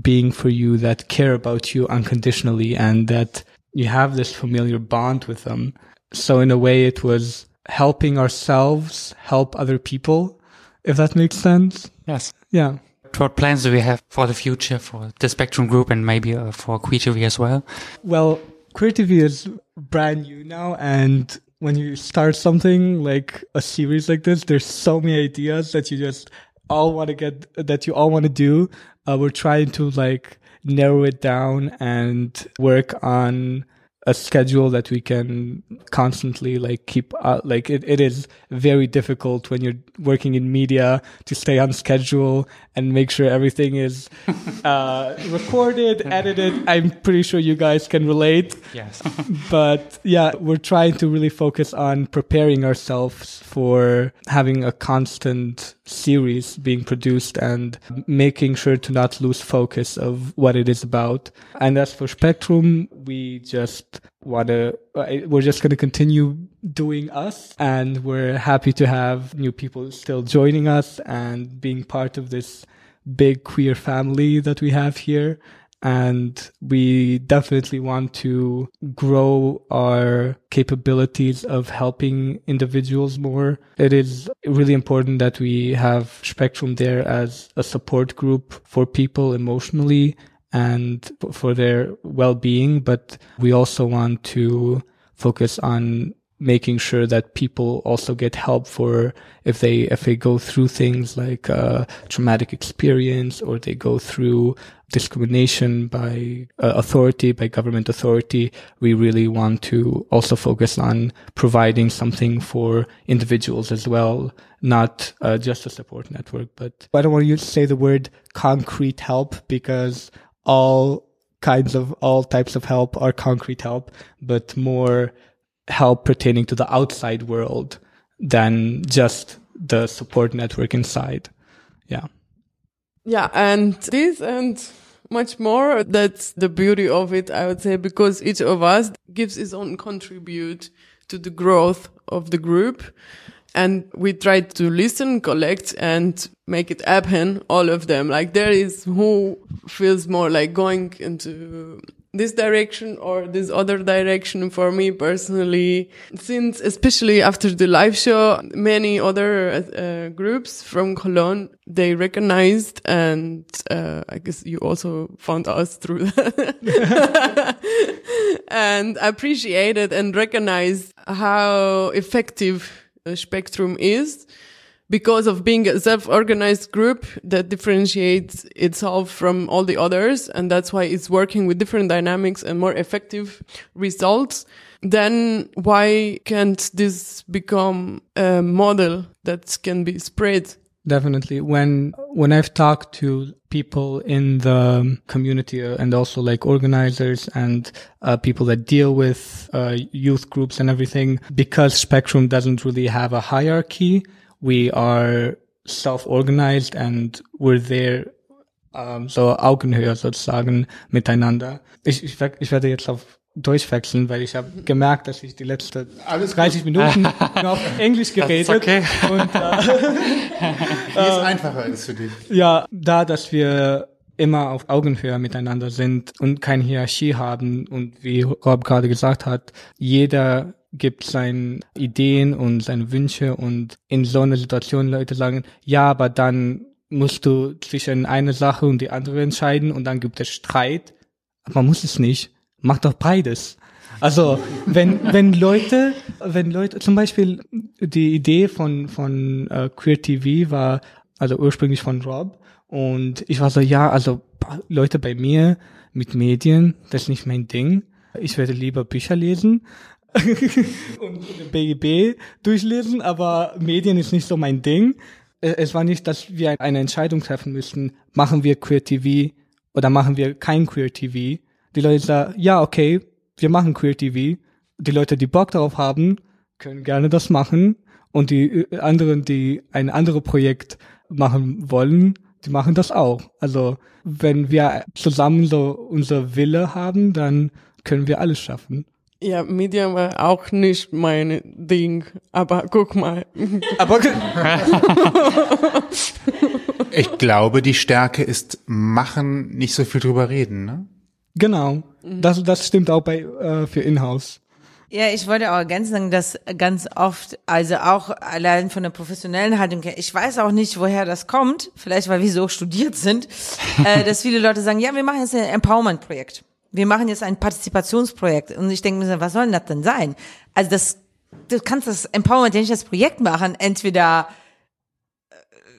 being for you that care about you unconditionally and that you have this familiar bond with them. So in a way, it was helping ourselves help other people, if that makes sense. Yes. Yeah. What plans do we have for the future for the Spectrum Group and maybe uh, for Queer TV as well? Well, Queer TV is brand new now, and when you start something like a series like this, there's so many ideas that you just all want to get that you all want to do. Uh, we're trying to like narrow it down and work on a schedule that we can constantly like keep uh, like it, it is very difficult when you're working in media to stay on schedule and make sure everything is uh, recorded edited i'm pretty sure you guys can relate Yes. but yeah, we're trying to really focus on preparing ourselves for having a constant series being produced and making sure to not lose focus of what it is about. And as for Spectrum, we just want uh, to, we're just going to continue doing us and we're happy to have new people still joining us and being part of this big queer family that we have here and we definitely want to grow our capabilities of helping individuals more. It is really important that we have Spectrum there as a support group for people emotionally and for their well-being, but we also want to focus on making sure that people also get help for if they if they go through things like uh, traumatic experience or they go through discrimination by uh, authority by government authority. We really want to also focus on providing something for individuals as well not uh, just a support network but i don't want to say the word concrete help? Because all kinds of all types of help are concrete help but more help pertaining to the outside world than just the support network inside. Yeah. Yeah, and this and much more, that's the beauty of it, I would say, because each of us gives his own contribute to the growth of the group. And we try to listen, collect, and make it happen, all of them. Like there is who feels more like going into this direction or this other direction for me personally since especially after the live show many other uh, groups from cologne they recognized and uh, i guess you also found us through that and appreciated and recognized how effective Uh, spectrum is because of being a self-organized group that differentiates itself from all the others and that's why it's working with different dynamics and more effective results. Then why can't this become a model that can be spread definitely when when i've talked to people in the community and also like organizers and uh, people that deal with uh, youth groups and everything because spectrum doesn't really have a hierarchy we are self-organized and we're there um, so Augenhöhe sozusagen miteinander. Ich, ich, ich werde jetzt auf Deutsch wechseln, weil ich habe gemerkt, dass ich die letzten 30 Minuten nur auf Englisch geredet. okay. Und Wie es einfacher ist für dich. ja, da, dass wir immer auf Augenhöhe miteinander sind und keine Hierarchie haben und wie Rob gerade gesagt hat, jeder gibt seine Ideen und seine Wünsche und in so einer Situation Leute sagen, ja, aber dann musst du zwischen eine Sache und die andere entscheiden und dann gibt es Streit. Aber man muss es nicht. Mach doch beides. Also wenn wenn Leute wenn Leute zum Beispiel die Idee von von äh, Queer TV war also ursprünglich von Rob. Und ich war so ja also Leute bei mir mit Medien das ist nicht mein Ding. Ich werde lieber Bücher lesen und BGB durchlesen aber Medien ist nicht so mein Ding. Äh, es war nicht dass wir eine Entscheidung treffen müssten machen wir Queer TV oder machen wir kein Queer TV die Leute sagen, ja, okay, wir machen Queer TV. Die Leute, die Bock darauf haben, können gerne das machen. Und die äh, anderen, die ein anderes Projekt machen wollen, die machen das auch. Also, wenn wir zusammen so unser Wille haben, dann können wir alles schaffen. Ja, Medien war auch nicht mein Ding, aber guck mal. Aber Ich glaube, die Stärke ist machen, nicht so viel drüber reden, ne? Genau, das, das stimmt auch bei äh, für Inhouse. Ja, ich wollte auch ergänzen, dass ganz oft, also auch allein von der professionellen Haltung her, ich weiß auch nicht, woher das kommt, vielleicht weil wir so studiert sind, äh, dass viele Leute sagen, ja, wir machen jetzt ein Empowerment-Projekt. Wir machen jetzt ein Partizipationsprojekt. Und ich denke mir so, was soll denn das denn sein? Also das, du kannst das Empowerment ja nicht als Projekt machen. Entweder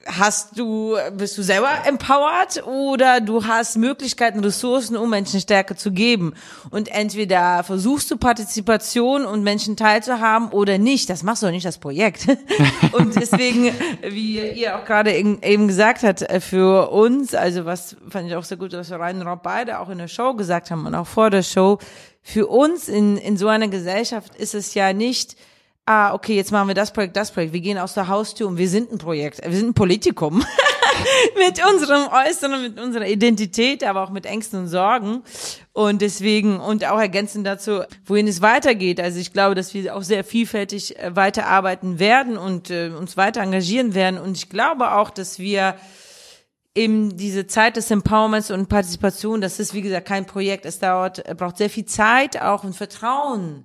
hast du, bist du selber empowered oder du hast Möglichkeiten, Ressourcen, um Menschen Stärke zu geben. Und entweder versuchst du Partizipation und Menschen teilzuhaben oder nicht. Das machst du nicht das Projekt. und deswegen, wie ihr auch gerade eben gesagt hat, für uns, also was fand ich auch sehr gut, was Ryan und Rob beide auch in der Show gesagt haben und auch vor der Show, für uns in, in so einer Gesellschaft ist es ja nicht, ah, okay, jetzt machen wir das Projekt, das Projekt. Wir gehen aus der Haustür und wir sind ein Projekt. Wir sind ein Politikum. mit unserem Äußeren, mit unserer Identität, aber auch mit Ängsten und Sorgen. Und deswegen, und auch ergänzend dazu, wohin es weitergeht. Also ich glaube, dass wir auch sehr vielfältig äh, weiterarbeiten werden und äh, uns weiter engagieren werden. Und ich glaube auch, dass wir eben diese Zeit des Empowerments und Partizipation, das ist wie gesagt kein Projekt. Es dauert, braucht sehr viel Zeit auch und Vertrauen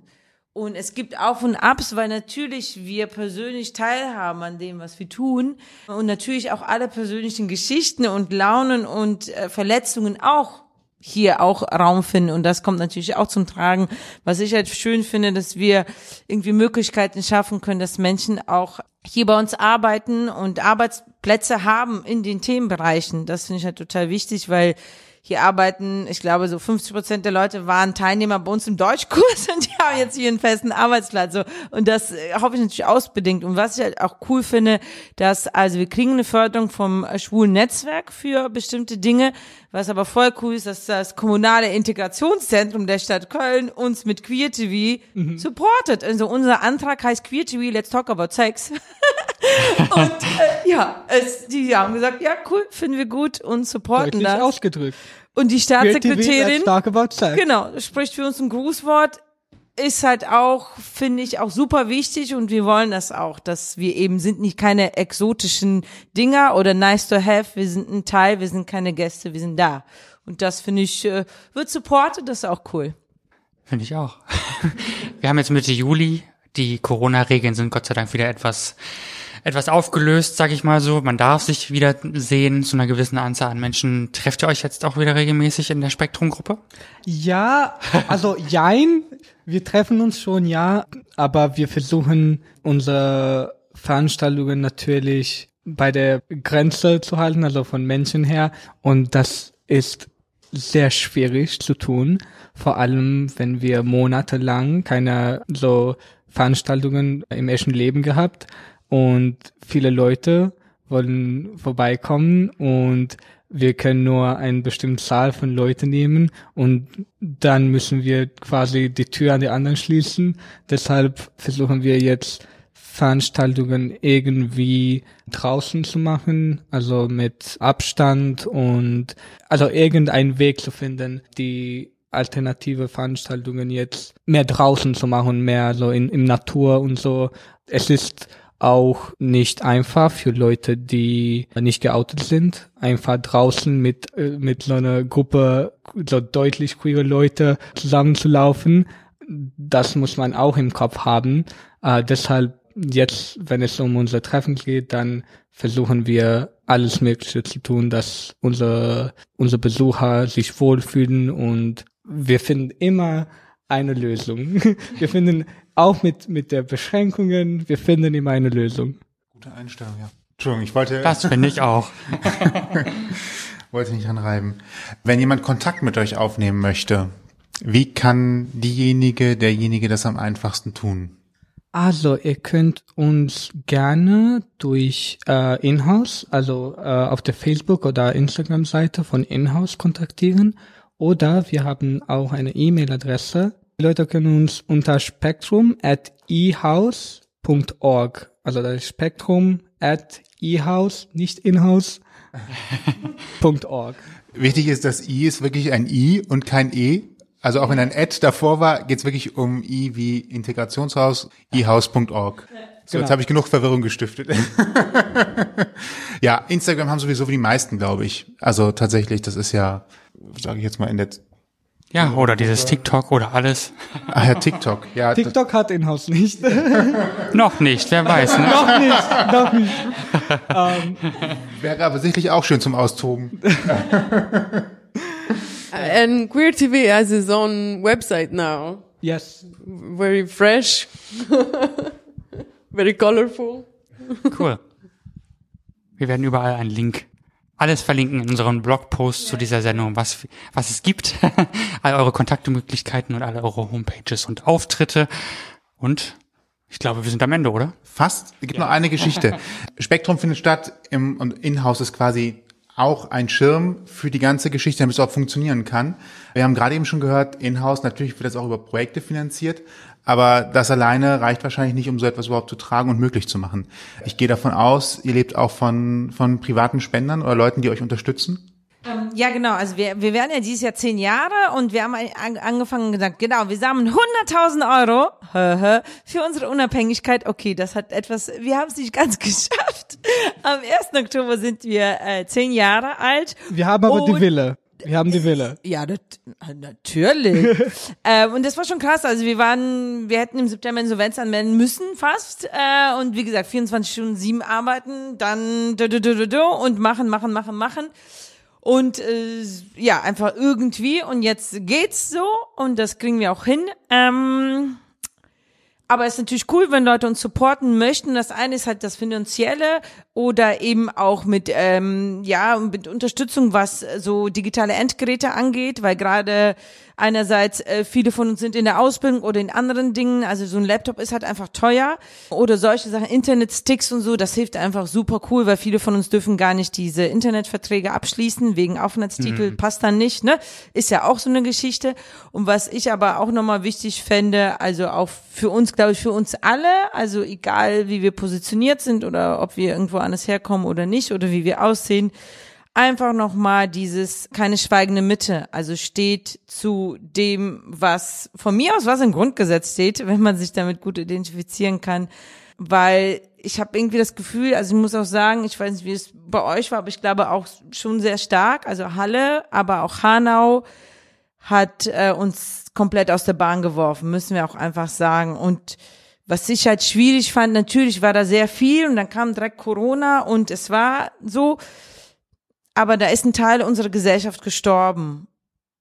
und es gibt Auf und Abs, weil natürlich wir persönlich teilhaben an dem, was wir tun. Und natürlich auch alle persönlichen Geschichten und Launen und äh, Verletzungen auch hier auch Raum finden. Und das kommt natürlich auch zum Tragen. Was ich halt schön finde, dass wir irgendwie Möglichkeiten schaffen können, dass Menschen auch hier bei uns arbeiten und Arbeitsplätze haben in den Themenbereichen. Das finde ich halt total wichtig, weil hier arbeiten, ich glaube, so 50 Prozent der Leute waren Teilnehmer bei uns im Deutschkurs und die haben jetzt hier einen festen Arbeitsplatz. So. Und das äh, hoffe ich natürlich ausbedingt. Und was ich halt auch cool finde, dass, also wir kriegen eine Förderung vom schwulen Netzwerk für bestimmte Dinge. Was aber voll cool ist, dass das kommunale Integrationszentrum der Stadt Köln uns mit Queer TV mhm. supportet. Also unser Antrag heißt Queer TV, let's talk about sex. und äh, ja, es, die haben gesagt, ja cool, finden wir gut und supporten Deutlich das. ausgedrückt. Und die Staatssekretärin, genau, spricht für uns ein Grußwort ist halt auch, finde ich, auch super wichtig und wir wollen das auch, dass wir eben sind nicht keine exotischen Dinger oder nice to have, wir sind ein Teil, wir sind keine Gäste, wir sind da. Und das finde ich, äh, wird supportet, das ist auch cool. Finde ich auch. wir haben jetzt Mitte Juli, die Corona-Regeln sind Gott sei Dank wieder etwas etwas aufgelöst, sag ich mal so. Man darf sich wieder sehen zu einer gewissen Anzahl an Menschen. Trefft ihr euch jetzt auch wieder regelmäßig in der Spektrumgruppe? Ja, also jein. Wir treffen uns schon, ja, aber wir versuchen unsere Veranstaltungen natürlich bei der Grenze zu halten, also von Menschen her. Und das ist sehr schwierig zu tun, vor allem wenn wir monatelang keine so Veranstaltungen im echten Leben gehabt und viele Leute wollen vorbeikommen und wir können nur eine bestimmte Zahl von Leuten nehmen und dann müssen wir quasi die Tür an die anderen schließen. Deshalb versuchen wir jetzt Veranstaltungen irgendwie draußen zu machen, also mit Abstand und also irgendeinen Weg zu finden, die alternative Veranstaltungen jetzt mehr draußen zu machen, mehr so in, in Natur und so. Es ist auch nicht einfach für Leute, die nicht geoutet sind, einfach draußen mit, äh, mit so einer Gruppe so deutlich queere Leute zusammenzulaufen. Das muss man auch im Kopf haben. Äh, deshalb jetzt, wenn es um unser Treffen geht, dann versuchen wir alles Mögliche zu tun, dass unsere, unsere Besucher sich wohlfühlen und wir finden immer eine Lösung. Wir finden auch mit, mit der Beschränkungen, wir finden immer eine Lösung. Gute Einstellung, ja. Entschuldigung, ich wollte. Das finde ich auch. wollte nicht anreiben. Wenn jemand Kontakt mit euch aufnehmen möchte, wie kann diejenige, derjenige das am einfachsten tun? Also, ihr könnt uns gerne durch äh, Inhouse, also äh, auf der Facebook- oder Instagram-Seite von Inhouse kontaktieren. Oder wir haben auch eine E-Mail-Adresse die Leute können uns unter spektrum at ehouse.org, also das Spektrum at ehouse, nicht inhouse, .org. Wichtig ist, dass I ist wirklich ein I und kein E. Also auch wenn ein Ad davor war, geht es wirklich um I wie Integrationshaus, ehouse.org. So, genau. jetzt habe ich genug Verwirrung gestiftet. ja, Instagram haben sowieso wie die meisten, glaube ich. Also tatsächlich, das ist ja, sage ich jetzt mal, in der ja, oder dieses TikTok oder alles. Ah ja, TikTok. Ja, TikTok hat Inhouse nicht. noch nicht, wer weiß. Ne? noch nicht, noch nicht. Um, Wäre aber sicherlich auch schön zum Austoben. And Queer TV has its own website now. Yes. Very fresh. Very colorful. Cool. Wir werden überall einen Link alles verlinken in unseren Blogpost zu dieser Sendung, was, was es gibt, all eure Kontaktmöglichkeiten und alle eure Homepages und Auftritte. Und ich glaube, wir sind am Ende, oder? Fast. Es gibt ja. noch eine Geschichte. Spektrum findet statt im, und Inhouse ist quasi auch ein Schirm für die ganze Geschichte, damit es auch funktionieren kann. Wir haben gerade eben schon gehört, Inhouse, natürlich wird das auch über Projekte finanziert, aber das alleine reicht wahrscheinlich nicht, um so etwas überhaupt zu tragen und möglich zu machen. Ich gehe davon aus, ihr lebt auch von, von privaten Spendern oder Leuten, die euch unterstützen? Ähm, ja, genau. Also wir, wir werden ja dieses Jahr zehn Jahre und wir haben angefangen und gesagt, genau, wir sammeln 100.000 Euro für unsere Unabhängigkeit. Okay, das hat etwas, wir haben es nicht ganz geschafft. Am 1. Oktober sind wir äh, zehn Jahre alt. Wir haben aber die Wille. Wir haben die Wille. Ja, das, natürlich. ähm, und das war schon krass. Also wir waren, wir hätten im September Insolvenz anmelden müssen fast. Äh, und wie gesagt, 24 Stunden sieben arbeiten, dann du, du, du, du, und machen, machen, machen, machen. Und äh, ja, einfach irgendwie. Und jetzt geht's so und das kriegen wir auch hin. Ähm, aber es ist natürlich cool, wenn Leute uns supporten möchten. Das eine ist halt das Finanzielle oder eben auch mit, ähm, ja, mit Unterstützung, was so digitale Endgeräte angeht, weil gerade einerseits äh, viele von uns sind in der Ausbildung oder in anderen Dingen, also so ein Laptop ist halt einfach teuer oder solche Sachen, Internetsticks und so, das hilft einfach super cool, weil viele von uns dürfen gar nicht diese Internetverträge abschließen, wegen Aufenthaltstitel, mhm. passt dann nicht, ne? Ist ja auch so eine Geschichte. Und was ich aber auch nochmal wichtig fände, also auch für uns, glaube ich, für uns alle, also egal wie wir positioniert sind oder ob wir irgendwo anders herkommen oder nicht oder wie wir aussehen, einfach nochmal dieses keine schweigende Mitte, also steht zu dem, was von mir aus was im Grundgesetz steht, wenn man sich damit gut identifizieren kann, weil ich habe irgendwie das Gefühl, also ich muss auch sagen, ich weiß nicht, wie es bei euch war, aber ich glaube auch schon sehr stark, also Halle, aber auch Hanau hat äh, uns komplett aus der Bahn geworfen, müssen wir auch einfach sagen. Und was ich halt schwierig fand, natürlich war da sehr viel und dann kam direkt Corona und es war so, aber da ist ein Teil unserer Gesellschaft gestorben.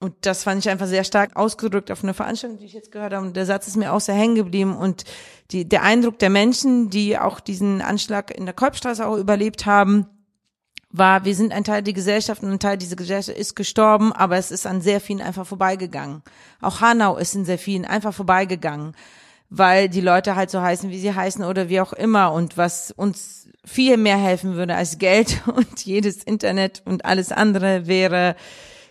Und das fand ich einfach sehr stark ausgedrückt auf einer Veranstaltung, die ich jetzt gehört habe. Und der Satz ist mir auch sehr hängen geblieben. Und die, der Eindruck der Menschen, die auch diesen Anschlag in der Kolbstraße auch überlebt haben, war, wir sind ein Teil der Gesellschaft und ein Teil dieser Gesellschaft ist gestorben, aber es ist an sehr vielen einfach vorbeigegangen. Auch Hanau ist in sehr vielen einfach vorbeigegangen, weil die Leute halt so heißen, wie sie heißen oder wie auch immer. Und was uns viel mehr helfen würde als Geld und jedes Internet und alles andere wäre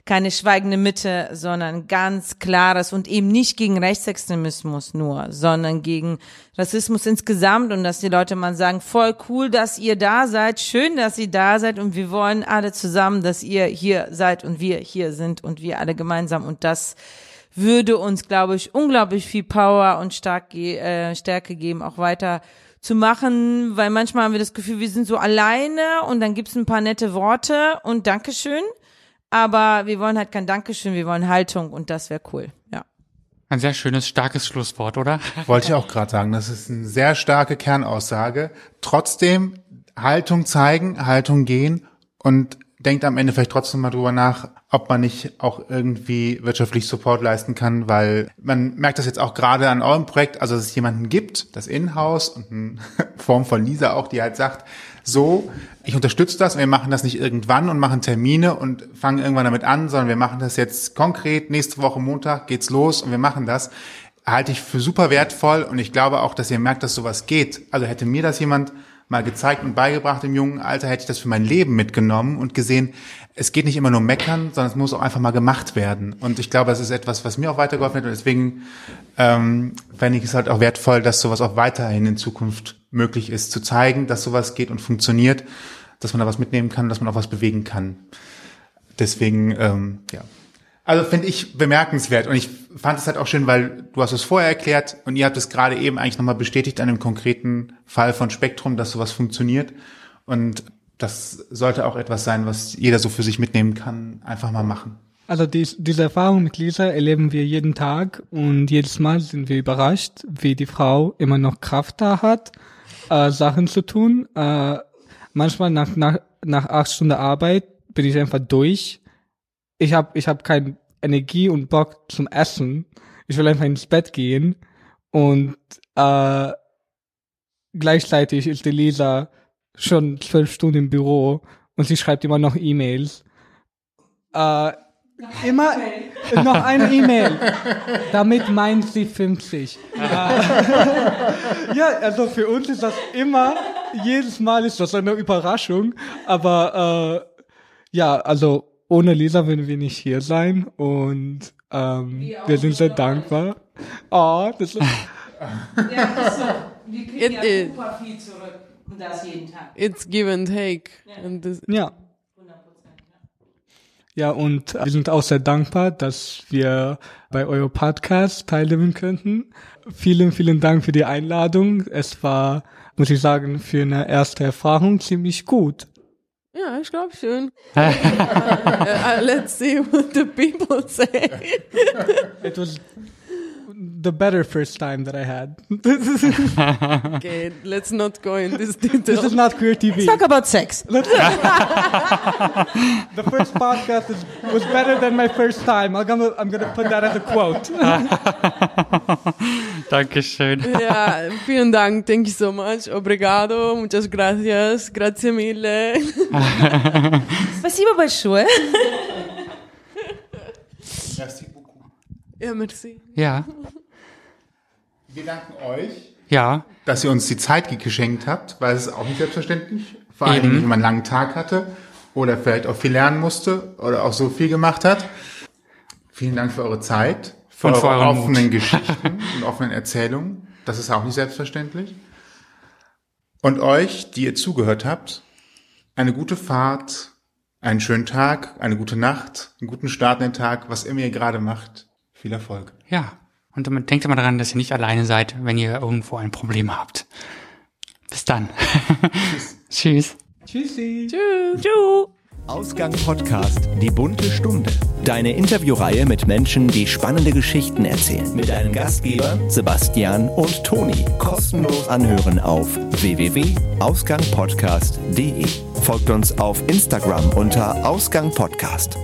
keine schweigende Mitte, sondern ganz klares und eben nicht gegen Rechtsextremismus nur, sondern gegen Rassismus insgesamt. Und dass die Leute mal sagen, voll cool, dass ihr da seid, schön, dass ihr da seid und wir wollen alle zusammen, dass ihr hier seid und wir hier sind und wir alle gemeinsam. Und das würde uns, glaube ich, unglaublich viel Power und stark, äh, Stärke geben, auch weiter zu machen, weil manchmal haben wir das Gefühl, wir sind so alleine und dann gibt's ein paar nette Worte und Dankeschön. Aber wir wollen halt kein Dankeschön, wir wollen Haltung und das wäre cool, ja. Ein sehr schönes, starkes Schlusswort, oder? Wollte ich auch gerade sagen. Das ist eine sehr starke Kernaussage. Trotzdem Haltung zeigen, Haltung gehen und denkt am Ende vielleicht trotzdem mal drüber nach, ob man nicht auch irgendwie wirtschaftlich Support leisten kann, weil man merkt das jetzt auch gerade an eurem Projekt, also dass es jemanden gibt, das Inhouse und eine Form von Lisa auch, die halt sagt, so, ich unterstütze das und wir machen das nicht irgendwann und machen Termine und fangen irgendwann damit an, sondern wir machen das jetzt konkret, nächste Woche Montag geht's los und wir machen das, halte ich für super wertvoll und ich glaube auch, dass ihr merkt, dass sowas geht. Also hätte mir das jemand mal gezeigt und beigebracht im jungen Alter, hätte ich das für mein Leben mitgenommen und gesehen, es geht nicht immer nur meckern, sondern es muss auch einfach mal gemacht werden. Und ich glaube, es ist etwas, was mir auch weitergeholfen hat. Und deswegen ähm, fände ich es halt auch wertvoll, dass sowas auch weiterhin in Zukunft möglich ist, zu zeigen, dass sowas geht und funktioniert, dass man da was mitnehmen kann, dass man auch was bewegen kann. Deswegen, ähm, ja. Also finde ich bemerkenswert und ich fand es halt auch schön, weil du hast es vorher erklärt und ihr habt es gerade eben eigentlich nochmal bestätigt an einem konkreten Fall von Spektrum, dass sowas funktioniert und das sollte auch etwas sein, was jeder so für sich mitnehmen kann, einfach mal machen. Also dies, diese Erfahrung mit Lisa erleben wir jeden Tag und jedes Mal sind wir überrascht, wie die Frau immer noch Kraft da hat, äh, Sachen zu tun. Äh, manchmal nach, nach, nach acht Stunden Arbeit bin ich einfach durch ich habe ich hab keine Energie und Bock zum Essen. Ich will einfach ins Bett gehen und äh, gleichzeitig ist die Lisa schon zwölf Stunden im Büro und sie schreibt immer noch E-Mails. Äh, immer e noch eine E-Mail. Damit meint sie 50. ja, also für uns ist das immer, jedes Mal ist das eine Überraschung. Aber äh, ja, also ohne Lisa würden wir nicht hier sein und ähm, wir sind sehr dankbar. Oh, das ist ja, das ist so. Wir kriegen It ja super viel zurück und das jeden Tag. It's give and take. Ja. And this ja. Ja, und wir sind auch sehr dankbar, dass wir bei eurem Podcast teilnehmen könnten. Vielen, vielen Dank für die Einladung. Es war, muss ich sagen, für eine erste Erfahrung ziemlich gut. Ja, ich glaube schon. uh, uh, let's see what the people say. it was the better first time that I had. okay, let's not go in this detail. This is not queer TV. Let's talk about sex. the first podcast is, was better than my first time. I'm gonna, I'm gonna put that as a quote. Dankeschön. Ja, vielen Dank. Thank you so much. Obrigado. Muchas gracias. Grazie mille. Спасибо большое. Merci beaucoup. Ja, merci. Ja. Wir danken euch, ja. dass ihr uns die Zeit geschenkt habt, weil es ist auch nicht selbstverständlich. Vor allen Dingen, wenn man einen langen Tag hatte oder vielleicht auch viel lernen musste oder auch so viel gemacht hat. Vielen Dank für eure Zeit, für und eure offenen Mut. Geschichten und offenen Erzählungen. Das ist auch nicht selbstverständlich. Und euch, die ihr zugehört habt, eine gute Fahrt, einen schönen Tag, eine gute Nacht, einen guten Start in den Tag, was immer ihr gerade macht. Viel Erfolg. Ja, und denkt immer daran, dass ihr nicht alleine seid, wenn ihr irgendwo ein Problem habt. Bis dann. Tschüss. Tschüssi. Tschüss. Tschüss. Ausgang Podcast Die bunte Stunde. Deine Interviewreihe mit Menschen, die spannende Geschichten erzählen. Mit deinen Gastgebern Sebastian und Toni. Kostenlos anhören auf www.ausgangpodcast.de. Folgt uns auf Instagram unter Ausgang Podcast.